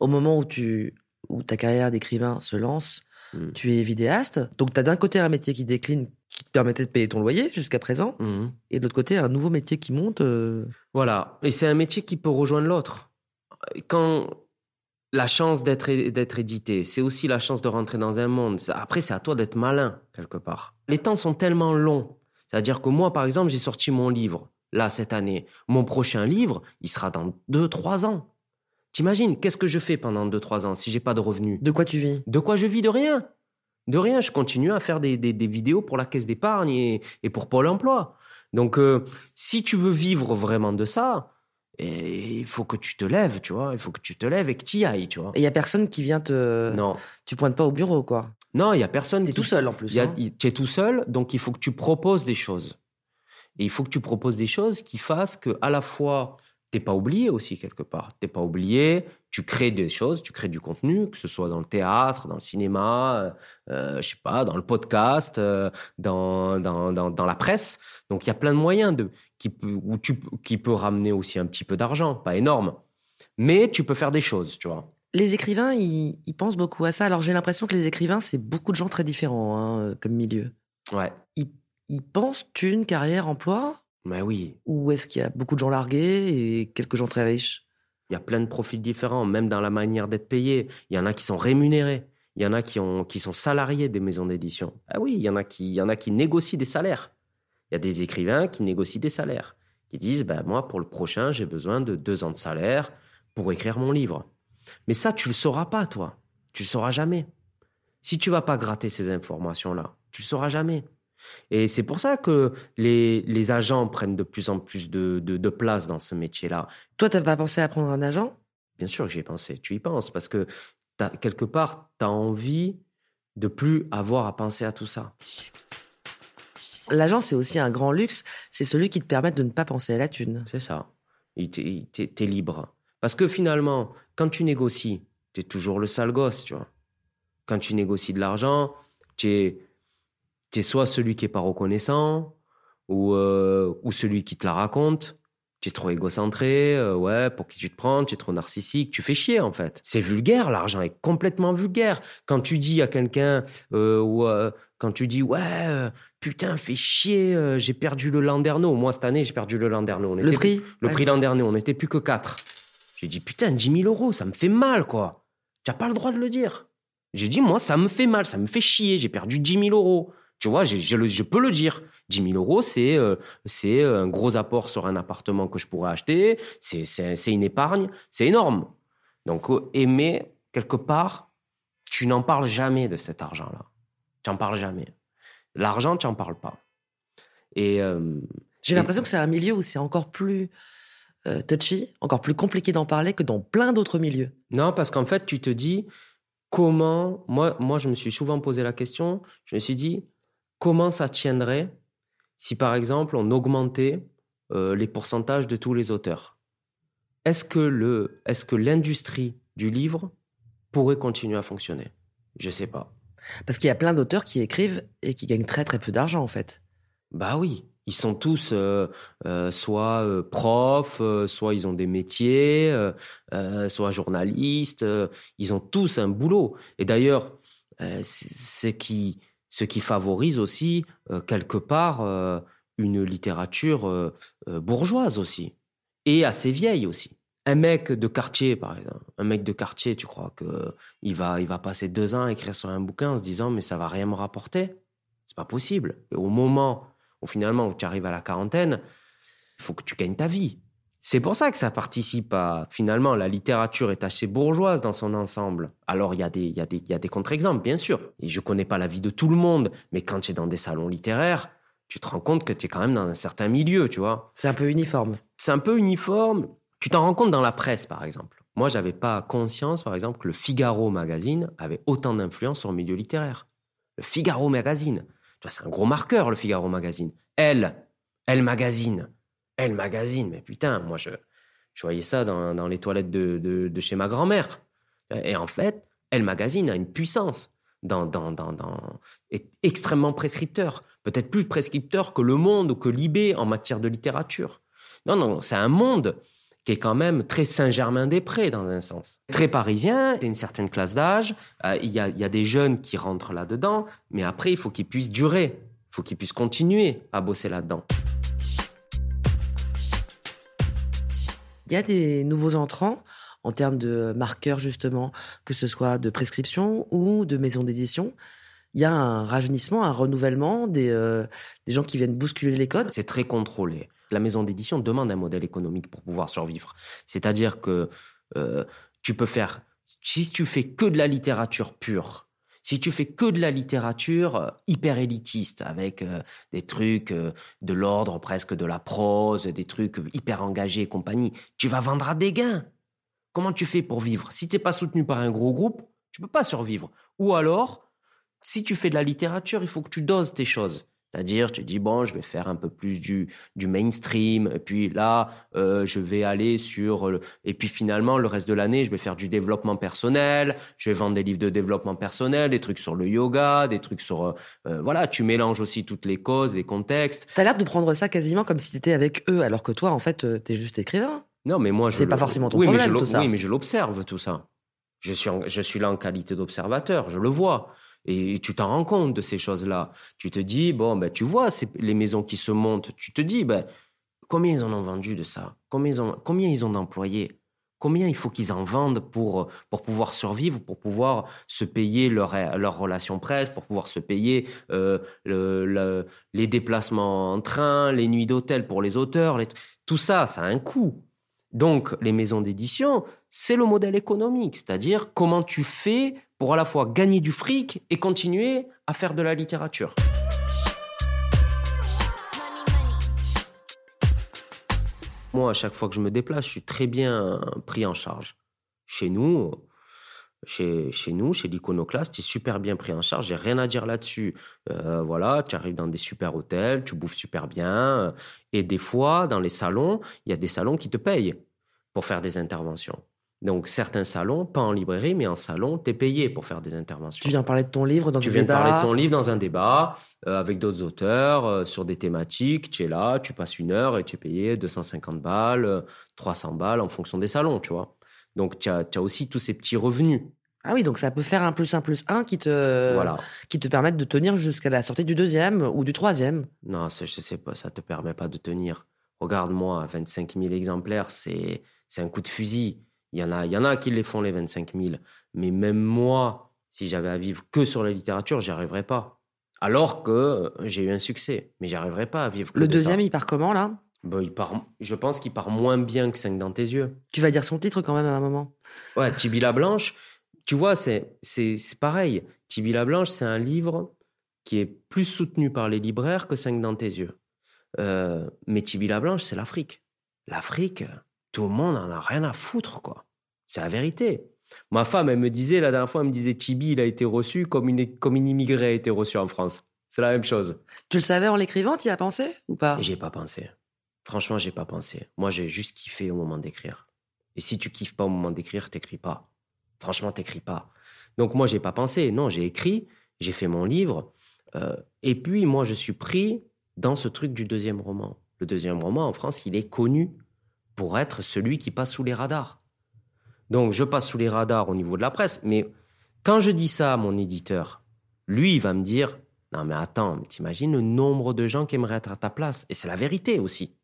Au moment où, tu, où ta carrière d'écrivain se lance, hmm. tu es vidéaste. Donc, tu as d'un côté un métier qui décline qui te permettait de payer ton loyer jusqu'à présent, mhm. et de l'autre côté, un nouveau métier qui monte. Euh. Voilà, et c'est un métier qui peut rejoindre l'autre. Quand la chance d'être d'être édité, c'est aussi la chance de rentrer dans un monde. Après, c'est à toi d'être malin quelque part. Les temps sont tellement longs. C'est-à-dire que moi, par exemple, j'ai sorti mon livre là cette année. Mon prochain livre, il sera dans 2-3 ans. T'imagines, qu'est-ce que je fais pendant 2-3 ans si j'ai pas de revenus? De quoi tu vis? De quoi je vis De rien. De rien, je continue à faire des, vidéos pour la caisse d'épargne et, pour Pôle emploi. Donc, euh, si tu veux vivre vraiment de ça, eh, il faut que tu te lèves, tu vois. Il faut que tu te lèves et que tu y ailles, tu vois. Et il y a personne qui vient te. Non. Tu pointes pas au bureau, quoi. Non, il y a personne. Tu es tout seul en plus. Hein. Tu es tout seul, donc il faut que tu proposes des choses. Et il faut que tu proposes des choses qui fassent que, à la fois, t'es pas oublié aussi quelque part. T'es pas oublié, tu crées des choses, tu crées du contenu, que ce soit dans le théâtre, dans le cinéma, euh, euh je sais pas, dans le podcast, euh, dans, dans, dans, la presse. Donc il y a plein de moyens de, qui, où tu, qui peut ramener aussi un petit peu d'argent, pas énorme, mais tu peux faire des choses, tu vois. Les écrivains, ils, pensent beaucoup à ça. Alors j'ai l'impression que les écrivains, c'est beaucoup de gens très différents hein, euh, comme milieu. Ouais. Ils, ils pensent une carrière, emploi Mais oui. Ou est-ce qu'il y a beaucoup de gens largués et quelques gens très riches? Il y a plein de profils différents, même dans la manière d'être payé. Il y en a qui sont rémunérés. Il y en a qui, ont, qui sont salariés des maisons d'édition. Ah oui, il y, en a qui, il y en a qui négocient des salaires. Il y a des écrivains qui négocient des salaires. Qui disent, ben, moi, pour le prochain, j'ai besoin de deux ans de salaire pour écrire mon livre. Mais ça, tu le sauras pas, toi. Tu le sauras jamais. Si tu vas pas gratter ces informations-là, tu le sauras jamais. Et c'est pour ça que les, les, agents prennent de plus en plus de, de, place dans ce métier-là. Toi, tu n'as pas pensé à prendre un agent? Bien sûr que j'y ai pensé. Tu y penses parce que quelque part, tu as envie de plus avoir à penser à tout ça. L'agent, c'est aussi un grand luxe. C'est celui qui te permet de ne pas penser à la thune. C'est ça. Tu es, libre. Parce que finalement, quand tu négocies, tu es toujours le sale gosse, tu vois. Quand tu négocies de l'argent, tu es tu soit celui qui est pas reconnaissant ou, euh, ou celui qui te la raconte. Tu es trop égocentré, euh, ouais, pour qui tu te prends, tu es trop narcissique, tu fais chier en fait. C'est vulgaire, l'argent est complètement vulgaire. Quand tu dis à quelqu'un, euh, ou quand tu dis, ouais, putain, fais chier, j'ai perdu le Landerneau. Moi, cette année, j'ai perdu le Landerneau. On le prix Le prix Landerneau, on n'était plus que quatre. J'ai dit, putain, 10 000 euros, ça me fait mal, quoi. Tu n'as pas le droit de le dire. J'ai dit, moi, ça me fait mal, ça me fait chier, j'ai perdu 10 000 euros. Tu vois, je peux le dire. 10 000 euros, c'est euh, c'est un gros apport sur un appartement que je pourrais acheter. C'est une épargne, c'est énorme. Donc, euh, aimer quelque part, tu n'en parles jamais de cet argent-là. Tu n'en parles jamais. L'argent, tu n'en parles pas. Et euh, j'ai l'impression que c'est un milieu où c'est encore plus touchy, encore plus compliqué d'en parler que dans plein d'autres milieux. Non, parce qu'en fait, tu te dis comment. Moi, moi, je me suis souvent posé la question. Je me suis dit comment ça tiendrait si, par exemple, on augmentait euh, les pourcentages de tous les auteurs? Est-ce que, le, est-ce que l'industrie du livre pourrait continuer à fonctionner? Je ne sais pas. Parce qu'il y a plein d'auteurs qui écrivent et qui gagnent très très peu d'argent en fait. Bah oui, ils sont tous euh, euh, soit profs, soit ils ont des métiers, soit journalistes. ils ont tous un boulot. Et d'ailleurs, ce qui ce qui favorise aussi, euh, quelque part, euh, une littérature euh, bourgeoise aussi, et assez vieille aussi. Un mec de quartier, par exemple, un mec de quartier, tu crois que il va, il passer deux ans à écrire sur un bouquin en se disant mais ça va rien me rapporter? C'est pas possible. Au moment où finalement où tu arrives à la quarantaine, faut que tu gagnes ta vie. C'est pour ça que ça participe à. Finalement, la littérature est assez bourgeoise dans son ensemble. Alors, il y a des, il y a des, il y a des contre-exemples, bien sûr. Et je connais pas la vie de tout le monde, mais quand tu es dans des salons littéraires, tu te rends compte que tu es quand même dans un certain milieu, tu vois. C'est un peu uniforme. C'est un peu uniforme. Tu t'en rends compte dans la presse, par exemple. Moi, j'avais pas conscience, par exemple, que le Figaro magazine avait autant d'influence sur le milieu littéraire. Le Figaro magazine. Tu vois, c'est un gros marqueur, le Figaro magazine. Elle, Elle magazine. Elle magazine, mais putain, moi je, je voyais ça dans, dans les toilettes de, de, chez ma grand-mère. Et en fait, Elle magazine a une puissance dans, dans, dans, dans, est extrêmement prescripteur, peut-être plus prescripteur que Le Monde ou que Libé en matière de littérature. Non, non, c'est un monde qui est quand même très Saint-Germain-des-Prés dans un sens. Très parisien, c'est une certaine classe d'âge, euh, il y, a, y a des jeunes qui rentrent là-dedans, mais après, il faut qu'ils puissent durer, il faut qu'ils puissent continuer à bosser là-dedans. Il y a des nouveaux entrants en termes de marqueurs, justement, que ce soit de prescription ou de maison d'édition. Il y a un rajeunissement, un renouvellement des, euh, gens qui viennent bousculer les codes. C'est très contrôlé. La maison d'édition demande un modèle économique pour pouvoir survivre. C'est-à-dire que euh, tu peux faire, si tu fais que de la littérature pure, si tu fais que de la littérature euh, hyper élitiste, avec euh, des trucs euh, de l'ordre presque de la prose, des trucs hyper engagés et compagnie, tu vas vendre à des gains. Comment tu fais pour vivre? Si tu n'es pas soutenu par un gros groupe, tu peux pas survivre. Ou alors, si tu fais de la littérature, il faut que tu doses tes choses. C'est-à-dire, tu dis, bon, je vais faire un peu plus du, du mainstream, et puis là, euh, je vais aller sur... Le... Et puis finalement, le reste de l'année, je vais faire du développement personnel, je vais vendre des livres de développement personnel, des trucs sur le yoga, des trucs sur... Euh, euh voilà, tu mélanges aussi toutes les causes, les contextes. T'as l'air de prendre ça quasiment comme si t'étais avec eux, alors que toi, en fait, t'es juste écrivain. Non, mais moi, je... C'est pas forcément ton oui, problème, mais je tout ça. Oui, mais je l'observe, tout ça. Je suis, en- je suis là en qualité d'observateur, je le vois. Et tu t'en rends compte de ces choses-là. Tu te dis, bon, ben, tu vois les maisons qui se montent. Tu te dis, ben, combien ils en ont vendu de ça? Combien ils, ont, combien ont d'employés Combien il faut qu'ils en vendent pour, pour pouvoir survivre, pour pouvoir se payer leur, leur relation presse, pour pouvoir se payer euh, le, le- les déplacements en train, les nuits d'hôtel pour les auteurs. tout ça, ça a un coût. Donc, les maisons d'édition, c'est le modèle économique, c'est-à-dire comment tu fais pour à la fois gagner du fric et continuer à faire de la littérature. Moi, à chaque fois que je me déplace, je suis très bien pris en charge. Chez nous, chez, chez nous, chez l'Iconoclaste, tu es super bien pris en charge. J'ai rien à dire là-dessus. Euh, voilà, tu arrives dans des super hôtels, tu bouffes super bien. Et des fois, dans les salons, il y a des salons qui te payent pour faire des interventions. Donc, certains salons, pas en librairie, mais en salon, tu es payé pour faire des interventions. Tu viens parler de ton livre dans Tu un viens de débat. parler de ton livre dans un débat euh, avec d'autres auteurs euh, sur des thématiques. Tu es là, tu passes une heure et tu es payé 250 balles, euh, 300 balles en fonction des salons, tu vois. Donc, tu as, tu as aussi tous ces petits revenus. Ah oui, donc ça peut faire un plus un plus un qui te, Voilà. qui te permettent de tenir jusqu'à la sortie du deuxième ou du troisième. Non, ça, je sais pas, ça te permet pas de tenir. Regarde-moi, 25 000 exemplaires, c'est un coup de fusil. Il y en a, il y en a qui les font les 25 000. Mais même moi, si j'avais à vivre que sur la littérature, j'y arriverais pas. Alors que euh, j'ai eu un succès, mais j'y arriverais pas à vivre. Que Le de deuxième, ça. il part comment là? Bon, il part, je pense qu'il part moins bien que 5 dans tes yeux. Tu vas dire son titre quand même à un moment. Ouais, Tibi la Blanche, tu vois, c'est c'est c'est pareil. Tibi la Blanche, c'est un livre qui est plus soutenu par les libraires que 5 dans tes yeux. Euh, mais Tibi la Blanche, c'est l'Afrique. L'Afrique, tout le monde en a rien à foutre, quoi. C'est la vérité. Ma femme, elle me disait, la dernière fois, elle me disait, Tibi, il a été reçu comme une, comme une immigrée a été reçue en France. C'est la même chose. Tu le savais en l'écrivant, tu y as pensé ou pas? J'ai pas pensé. Franchement, j'ai pas pensé. Moi, j'ai juste kiffé au moment d'écrire. Et si tu kiffes pas au moment d'écrire, t'écris pas. Franchement, t'écris pas. Donc moi, j'ai pas pensé. Non, j'ai écrit, j'ai fait mon livre. euh, et puis, moi, je suis pris dans ce truc du deuxième roman. Le deuxième roman, en France, il est connu pour être celui qui passe sous les radars. Donc, je passe sous les radars au niveau de la presse. Mais quand je dis ça à mon éditeur, lui, il va me dire Non, mais attends, t'imagines le nombre de gens qui aimeraient être à ta place? Et c'est la vérité aussi.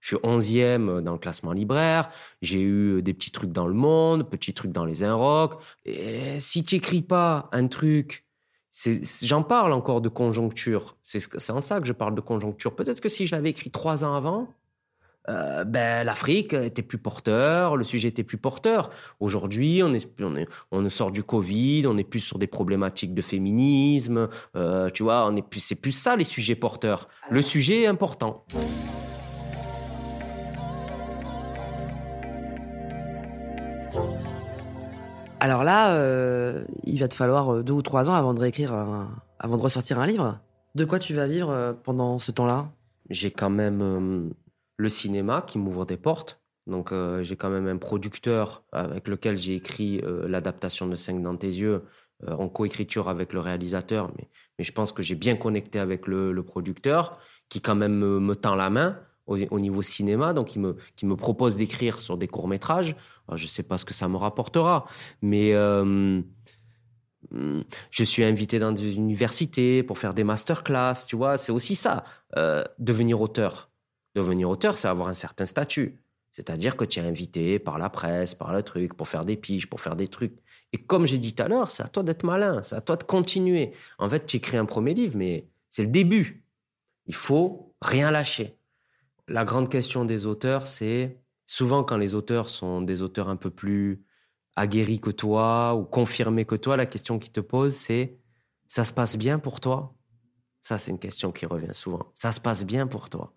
Je suis 11e dans le classement libraire. J'ai eu des petits trucs dans le monde, petits trucs dans les Inrocks. Et si tu écris pas un truc, j'en parle encore de conjoncture. C'est en ça que je parle de conjoncture. Peut-être que si je l'avais écrit trois ans avant, euh, ben, l'Afrique était plus porteur, le sujet était plus porteur. Aujourd'hui, on, est, on, est, on sort du Covid, on est plus sur des problématiques de féminisme, euh, tu vois, on est plus, c'est plus ça les sujets porteurs. Le sujet est important. Alors là, euh, il va te falloir deux ou trois ans avant de réécrire, avant de ressortir un livre. De quoi tu vas vivre pendant ce temps-là? J'ai quand même le cinéma qui m'ouvre des portes. Donc euh, j'ai quand même un producteur avec lequel j'ai écrit euh, l'adaptation de 5 dans tes yeux euh, en coécriture avec le réalisateur, mais, je pense que j'ai bien connecté avec le, producteur qui quand même me, tend la main au, niveau cinéma, donc il me, qui me propose d'écrire sur des courts-métrages. je ne sais pas ce que ça me rapportera, mais je suis invité dans des universités pour faire des masterclass, tu vois, c'est aussi ça, devenir auteur Devenir auteur, c'est avoir un certain statut. C'est-à-dire que tu es invité par la presse, par le truc, pour faire des piges, pour faire des trucs. Et comme j'ai dit tout à l'heure, c'est à toi d'être malin, c'est à toi de continuer. En fait, tu écris un premier livre, mais c'est le début. Il faut rien lâcher. La grande question des auteurs, c'est souvent quand les auteurs sont des auteurs un peu plus aguerris que toi ou confirmés que toi, la question qui te pose, c'est ça se passe bien pour toi? Ça, c'est une question qui revient souvent. Ça se passe bien pour toi?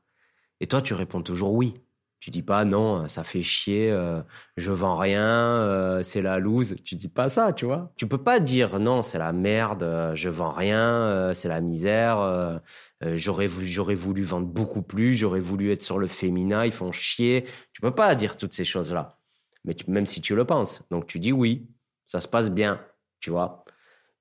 Et toi, tu réponds toujours oui. Tu dis pas non, ça fait chier, euh, je vends rien, euh, c'est la loose. Tu dis pas ça, tu vois. Tu peux pas dire non, c'est la merde, euh, je vends rien, c'est la misère. j'aurais voulu, j'aurais voulu vendre beaucoup plus, j'aurais voulu être sur le féminin, ils font chier. Tu peux pas dire toutes ces choses-là. Mais même si tu le penses, donc tu dis oui, ça se passe bien, tu vois.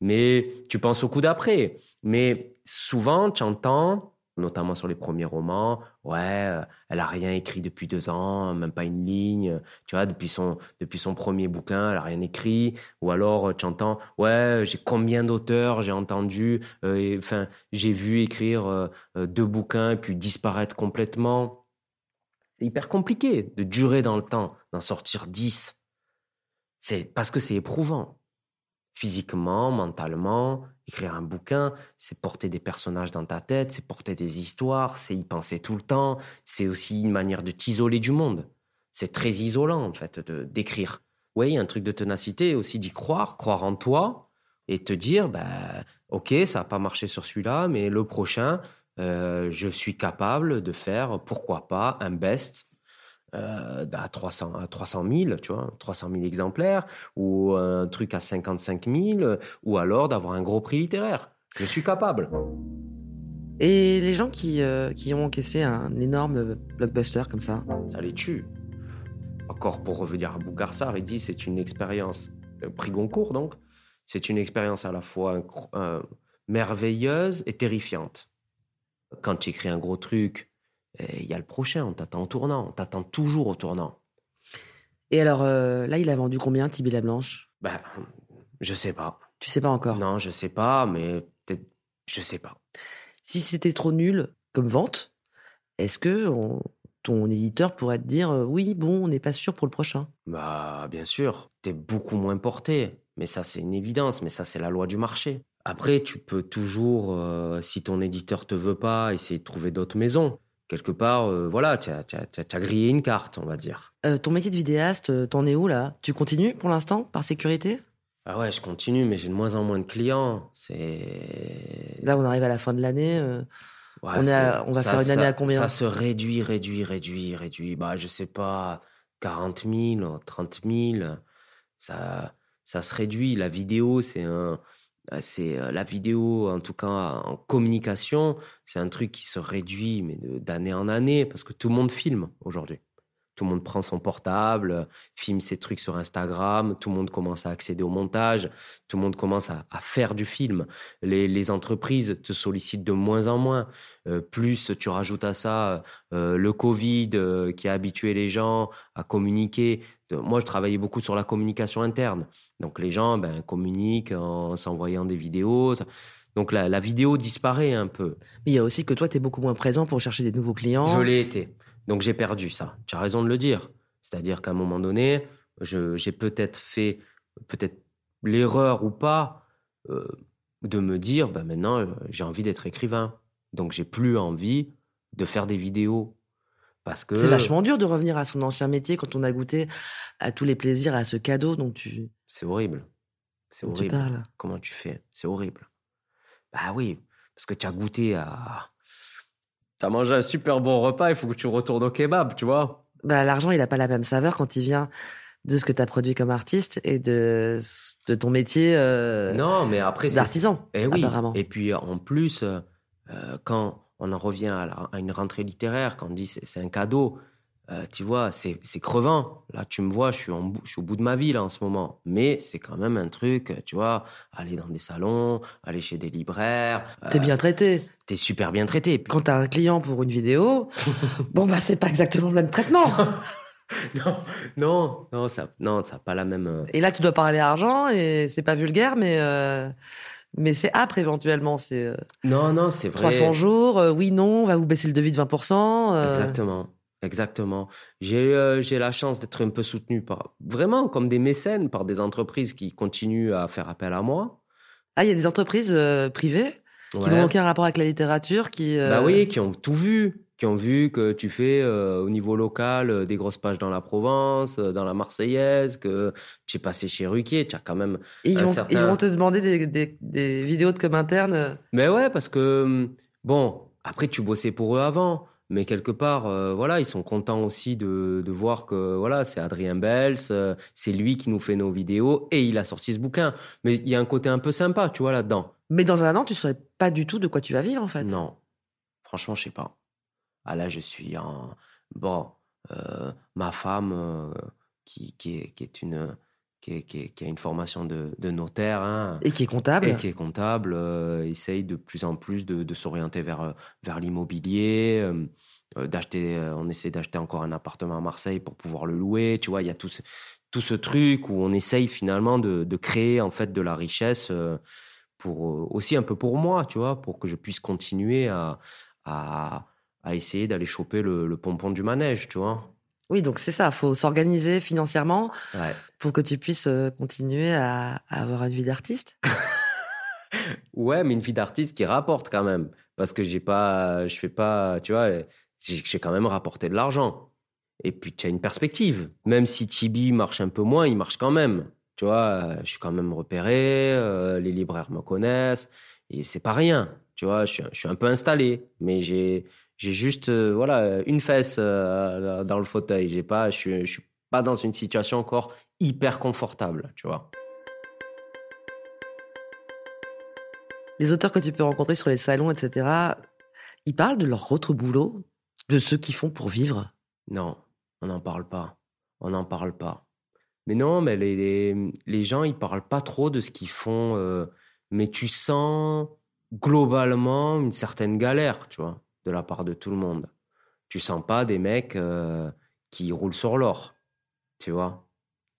Mais tu penses au coup d'après. Mais souvent, tu entends notamment sur les premiers romans. Ouais, euh, elle a rien écrit depuis deux ans, même pas une ligne. Tu vois, depuis son, depuis son premier bouquin, elle a rien écrit. Ou alors, euh, tu entends, ouais, j'ai combien d'auteurs j'ai entendu, euh, enfin, j'ai vu écrire deux bouquins puis disparaître complètement. C'est hyper compliqué de durer dans le temps, d'en sortir dix. C'est parce que c'est éprouvant physiquement, mentalement. Écrire un bouquin, c'est porter des personnages dans ta tête, c'est porter des histoires, c'est y penser tout le temps. C'est aussi une manière de t'isoler du monde. C'est très isolant, en fait, de, d'écrire. Oui, un truc de ténacité, aussi d'y croire, croire en toi et te dire, bah, ok, ça n'a pas marché sur celui-là, mais le prochain, euh, je suis capable de faire, pourquoi pas, un best euh, à 300, à 300 000, tu vois, 300 000 exemplaires, ou un truc à 55 000, ou alors d'avoir un gros prix littéraire. Je suis capable. Et les gens qui, euh, qui ont encaissé un énorme blockbuster comme ça Ça les tue. Encore pour revenir à Bougarsar, il dit c'est une expérience, euh, prix Goncourt donc, c'est une expérience à la fois merveilleuse et terrifiante. Quand tu écris un gros truc, il y a le prochain, on t'attend au tournant, on t'attend toujours au tournant. Et alors, euh, là, il a vendu combien, Tibi la Blanche? Ben, je sais pas. Tu sais pas encore? Non, je sais pas, mais peut-être, je sais pas. Si c'était trop nul comme vente, est-ce que ton éditeur pourrait te dire euh, oui, bon, on n'est pas sûr pour le prochain? Bah, bien sûr, t'es beaucoup moins porté. Mais ça, c'est une évidence, mais ça, c'est la loi du marché. Après, tu peux toujours, euh, si ton éditeur te veut pas, essayer de trouver d'autres maisons quelque part, euh, voilà, tu as, grillé une carte, on va dire. Euh, ton métier de vidéaste, euh, t'en es où là? Tu continues pour l'instant, par sécurité? Ah ouais, je continue, mais j'ai de moins en moins de clients. C'est Là, on arrive à la fin de l'année. on, on, va faire une année à combien? Ça se réduit, réduit, réduit, réduit. Bah, je sais pas, 40 000, 30 000. Ça, ça se réduit. La vidéo, c'est un c'est euh, la vidéo, en tout cas en communication, c'est un truc qui se réduit mais d'année en année parce que tout le monde filme aujourd'hui. Tout le monde prend son portable, filme ses trucs sur Instagram, tout le monde commence à accéder au montage, tout le monde commence à, faire du film. Les, entreprises te sollicitent de moins en moins. Euh, plus tu rajoutes à ça le Covid qui a habitué les gens à communiquer moi, je travaillais beaucoup sur la communication interne. Donc, les gens ben, communiquent en s'envoyant des vidéos. Donc, la, vidéo disparaît un peu. Mais il y a aussi que toi, tu es beaucoup moins présent pour chercher des nouveaux clients. Je l'ai été. Donc, j'ai perdu ça. Tu as raison de le dire. C'est-à-dire qu'à un moment donné, j'ai peut-être fait, peut-être l'erreur ou pas, euh, de me dire, ben maintenant, j'ai envie d'être écrivain. Donc, j'ai plus envie de faire des vidéos Parce que. C'est vachement dur de revenir à son ancien métier quand on a goûté à tous les plaisirs, à ce cadeau dont tu, C'est horrible. C'est dont tu horrible. parles. Comment tu fais? C'est horrible. Bah oui, parce que tu as goûté à. Tu as mangé un super bon repas, il faut que tu retournes au kebab, tu vois. Bah, l'argent, il n'a pas la même saveur quand il vient de ce que tu as produit comme artiste et de, de ton métier euh, non, mais après, d'artisan, Eh oui. apparemment. Et puis en plus, euh, euh, quand on en revient à, la- à une rentrée littéraire, quand on dit c'est c'est un cadeau, euh, tu vois, c'est c'est crevant. Là, tu me vois, je suis, en bou- je suis au bout de ma vie là en ce moment. Mais c'est quand même un truc, tu vois, aller dans des salons, aller chez des libraires. euh, T'es bien traité. T'es super bien traité. Quand t'as un client pour une vidéo, [LAUGHS] bon, bah, c'est pas exactement le même traitement. [LAUGHS] non, non, non, ça, non, ça n'a pas la même. euh, Et là, tu dois parler argent et c'est pas vulgaire, mais, euh, mais c'est âpre éventuellement. C'est Non, non, c'est vrai. 300 jours, euh, oui, non, on va vous baisser le devis de 20%. euh, Exactement. Exactement. J'ai euh, la chance d'être un peu soutenu par vraiment comme des mécènes par des entreprises qui continuent à faire appel à moi. Ah, il y a des entreprises euh, privées qui Ouais. n'ont aucun rapport avec la littérature, qui. euh, Bah oui, qui ont tout vu, qui ont vu que tu fais euh, au niveau local des grosses pages dans la Provence, dans la Marseillaise, que tu es passé chez Ruquier, tu as quand même. et ils, vont, certain- ils vont te demander des, des, des vidéos de com interne. Mais ouais, parce que hum, bon, après tu bossais pour eux avant. Mais quelque part, euh, voilà, ils sont contents aussi de, de voir que voilà, c'est Adrien Bels, euh, c'est lui qui nous fait nos vidéos et il a sorti ce bouquin. Mais il y a un côté un peu sympa, tu vois, là-dedans. Mais dans un an, tu saurais pas du tout de quoi tu vas vivre, en fait. Non, franchement, je sais pas. Ah là, je suis en bon. euh, ma femme, qui, qui, est, qui est une qui, est- qui est- qui a une formation de, de notaire, hein, Et qui est comptable. et qui est comptable, euh, essaye de plus en plus de, de s'orienter vers, vers l'immobilier, euh, euh, d'acheter, euh, on essaie d'acheter encore un appartement à Marseille pour pouvoir le louer, tu vois, il y a tout ce, tout ce truc où on essaye finalement de, de créer en fait de la richesse pour aussi un peu pour moi, tu vois, pour que je puisse continuer à, à, à essayer d'aller choper le, le pompon du manège, tu vois. Oui, donc c'est ça. faut s'organiser financièrement Ouais. pour que tu puisses euh, continuer à, à avoir une vie d'artiste. [LAUGHS] Ouais, mais une vie d'artiste qui rapporte quand même. Parce que j'ai pas, je fais pas, tu vois, j'ai quand même rapporté de l'argent. Et puis tu as une perspective. Même si Tibi marche un peu moins, il marche quand même. Tu vois, je suis quand même repéré, euh, les libraires me connaissent. Et c'est pas rien. Tu vois, je suis, je suis un peu installé. Mais j'ai j'ai juste, euh, voilà, une fesse euh, dans le fauteuil. J'ai pas, je, suis- je suis pas dans une situation encore hyper confortable, tu vois. Les auteurs que tu peux rencontrer sur les salons, etc., ils parlent de leur autre boulot, de ce qu'ils font pour vivre? Non, on n'en parle pas. On n'en parle pas. Mais non, mais les, les, les gens, ils parlent pas trop de ce qu'ils font. euh, mais tu sens globalement une certaine galère, tu vois, de la part de tout le monde. Tu sens pas des mecs euh, qui roulent sur l'or, tu vois?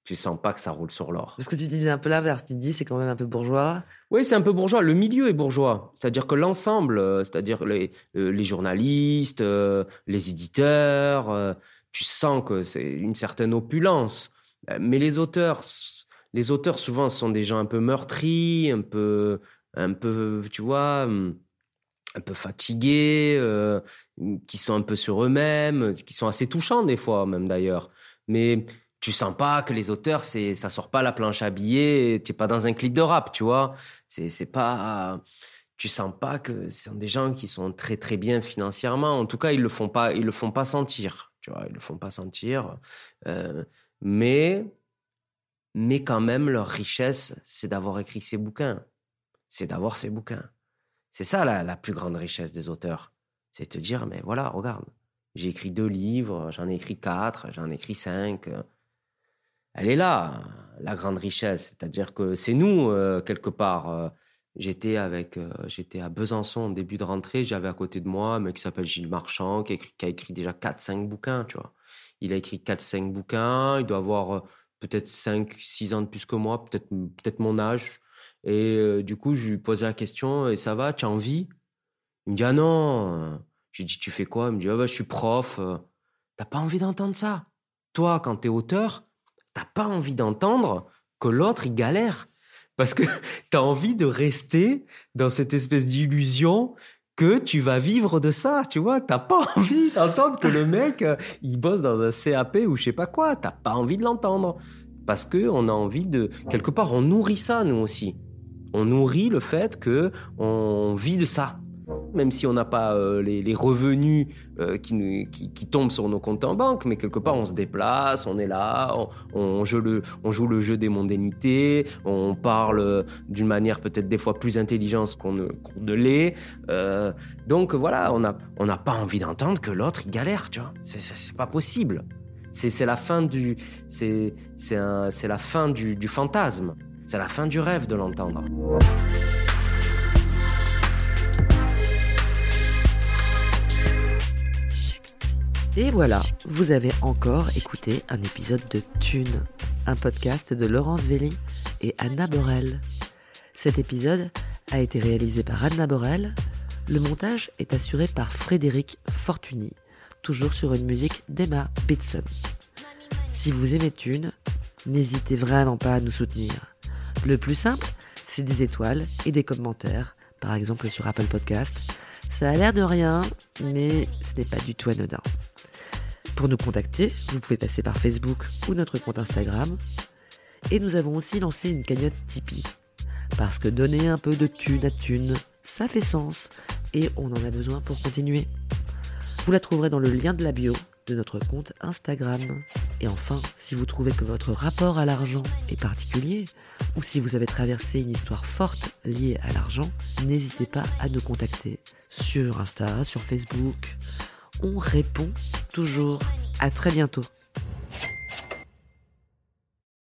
Tu sens pas que ça roule sur l'or. Parce que tu disais un peu l'inverse. Tu dis c'est quand même un peu bourgeois. Oui, c'est un peu bourgeois. Le milieu est bourgeois. C'est-à-dire que l'ensemble, euh, c'est-à-dire les, euh, les journalistes, les éditeurs, tu sens que c'est une certaine opulence. Mais les auteurs, les auteurs souvent sont des gens un peu meurtris, un peu, un peu, tu vois, hum, un peu fatigués, euh, qui sont un peu sur eux-mêmes, qui sont assez touchants des fois même d'ailleurs. Mais tu sens pas que les auteurs, c'est ça sort pas la planche à billets, tu es pas dans un clip de rap, tu vois. C'est c'est pas tu sens pas que ce sont des gens qui sont très très bien financièrement. En tout cas, ils le font pas ils le font pas sentir, tu vois, ils le font pas sentir. Euh, mais mais quand même leur richesse, c'est d'avoir écrit ces bouquins. C'est d'avoir ces bouquins. C'est ça la, la plus grande richesse des auteurs. C'est te dire mais voilà, regarde, j'ai écrit deux livres, j'en ai écrit quatre, j'en ai écrit cinq. Elle est là, la grande richesse. C'est-à-dire que c'est nous, euh, quelque part. Euh, J'étais avec, euh, j'étais à Besançon début de rentrée. J'avais à côté de moi un mec qui s'appelle Gilles Marchand, qui a écrit, déjà 4-5 bouquins, tu vois. Il a écrit 4-5 bouquins. Il doit avoir peut-être 5-6 ans de plus que moi, peut-être peut-être mon âge. Et euh, du coup, je lui posais la question, et ça va, tu as envie? Il me dit, ah non. J'ai dit, tu fais quoi? Il me dit, ah bah, je suis prof. T'as pas envie d'entendre ça? Toi, quand t'es auteur, t'as pas envie d'entendre que l'autre, il galère. Parce que [LAUGHS] t'as envie de rester dans cette espèce d'illusion que tu vas vivre de ça, tu vois. T'as pas [LAUGHS] envie d'entendre que le mec, euh, il bosse dans un CAP ou je sais pas quoi. T'as pas envie de l'entendre. Parce que on a envie de, quelque part, on nourrit ça, nous aussi. On nourrit le fait que on vit de ça même si on n'a pas euh, les, revenus euh, qui, tombent sur nos comptes en banque, mais quelque part on se déplace, on est là, on, joue, le, jeu des mondanités, on parle d'une manière peut-être des fois plus intelligente qu'on ne, l'est. Euh, donc voilà, on n'a pas envie d'entendre que l'autre il galère, tu vois. C'est pas possible. C'est la fin du, c'est la fin du, du fantasme. C'est la fin du rêve de l'entendre. Et voilà, vous avez encore écouté un épisode de Thune, un podcast de Laurence Velli et Anna Borel. Cet épisode a été réalisé par Anna Borel. Le montage est assuré par Frédéric Fortuny, toujours sur une musique d'Emma Bitson. Si vous aimez Thune, n'hésitez vraiment pas à nous soutenir. Le plus simple, c'est des étoiles et des commentaires, par exemple sur Apple Podcast. Ça a l'air de rien, mais ce n'est pas du tout anodin. Pour nous contacter, vous pouvez passer par Facebook ou notre compte Instagram. Et nous avons aussi lancé une cagnotte Tipeee. Parce que donner un peu de thune à thune, ça fait sens et on en a besoin pour continuer. Vous la trouverez dans le lien de la bio de notre compte Instagram. Et enfin, si vous trouvez que votre rapport à l'argent est particulier, ou si vous avez traversé une histoire forte liée à l'argent, n'hésitez pas à nous contacter sur Insta, sur Facebook, on répond toujours. À très bientôt.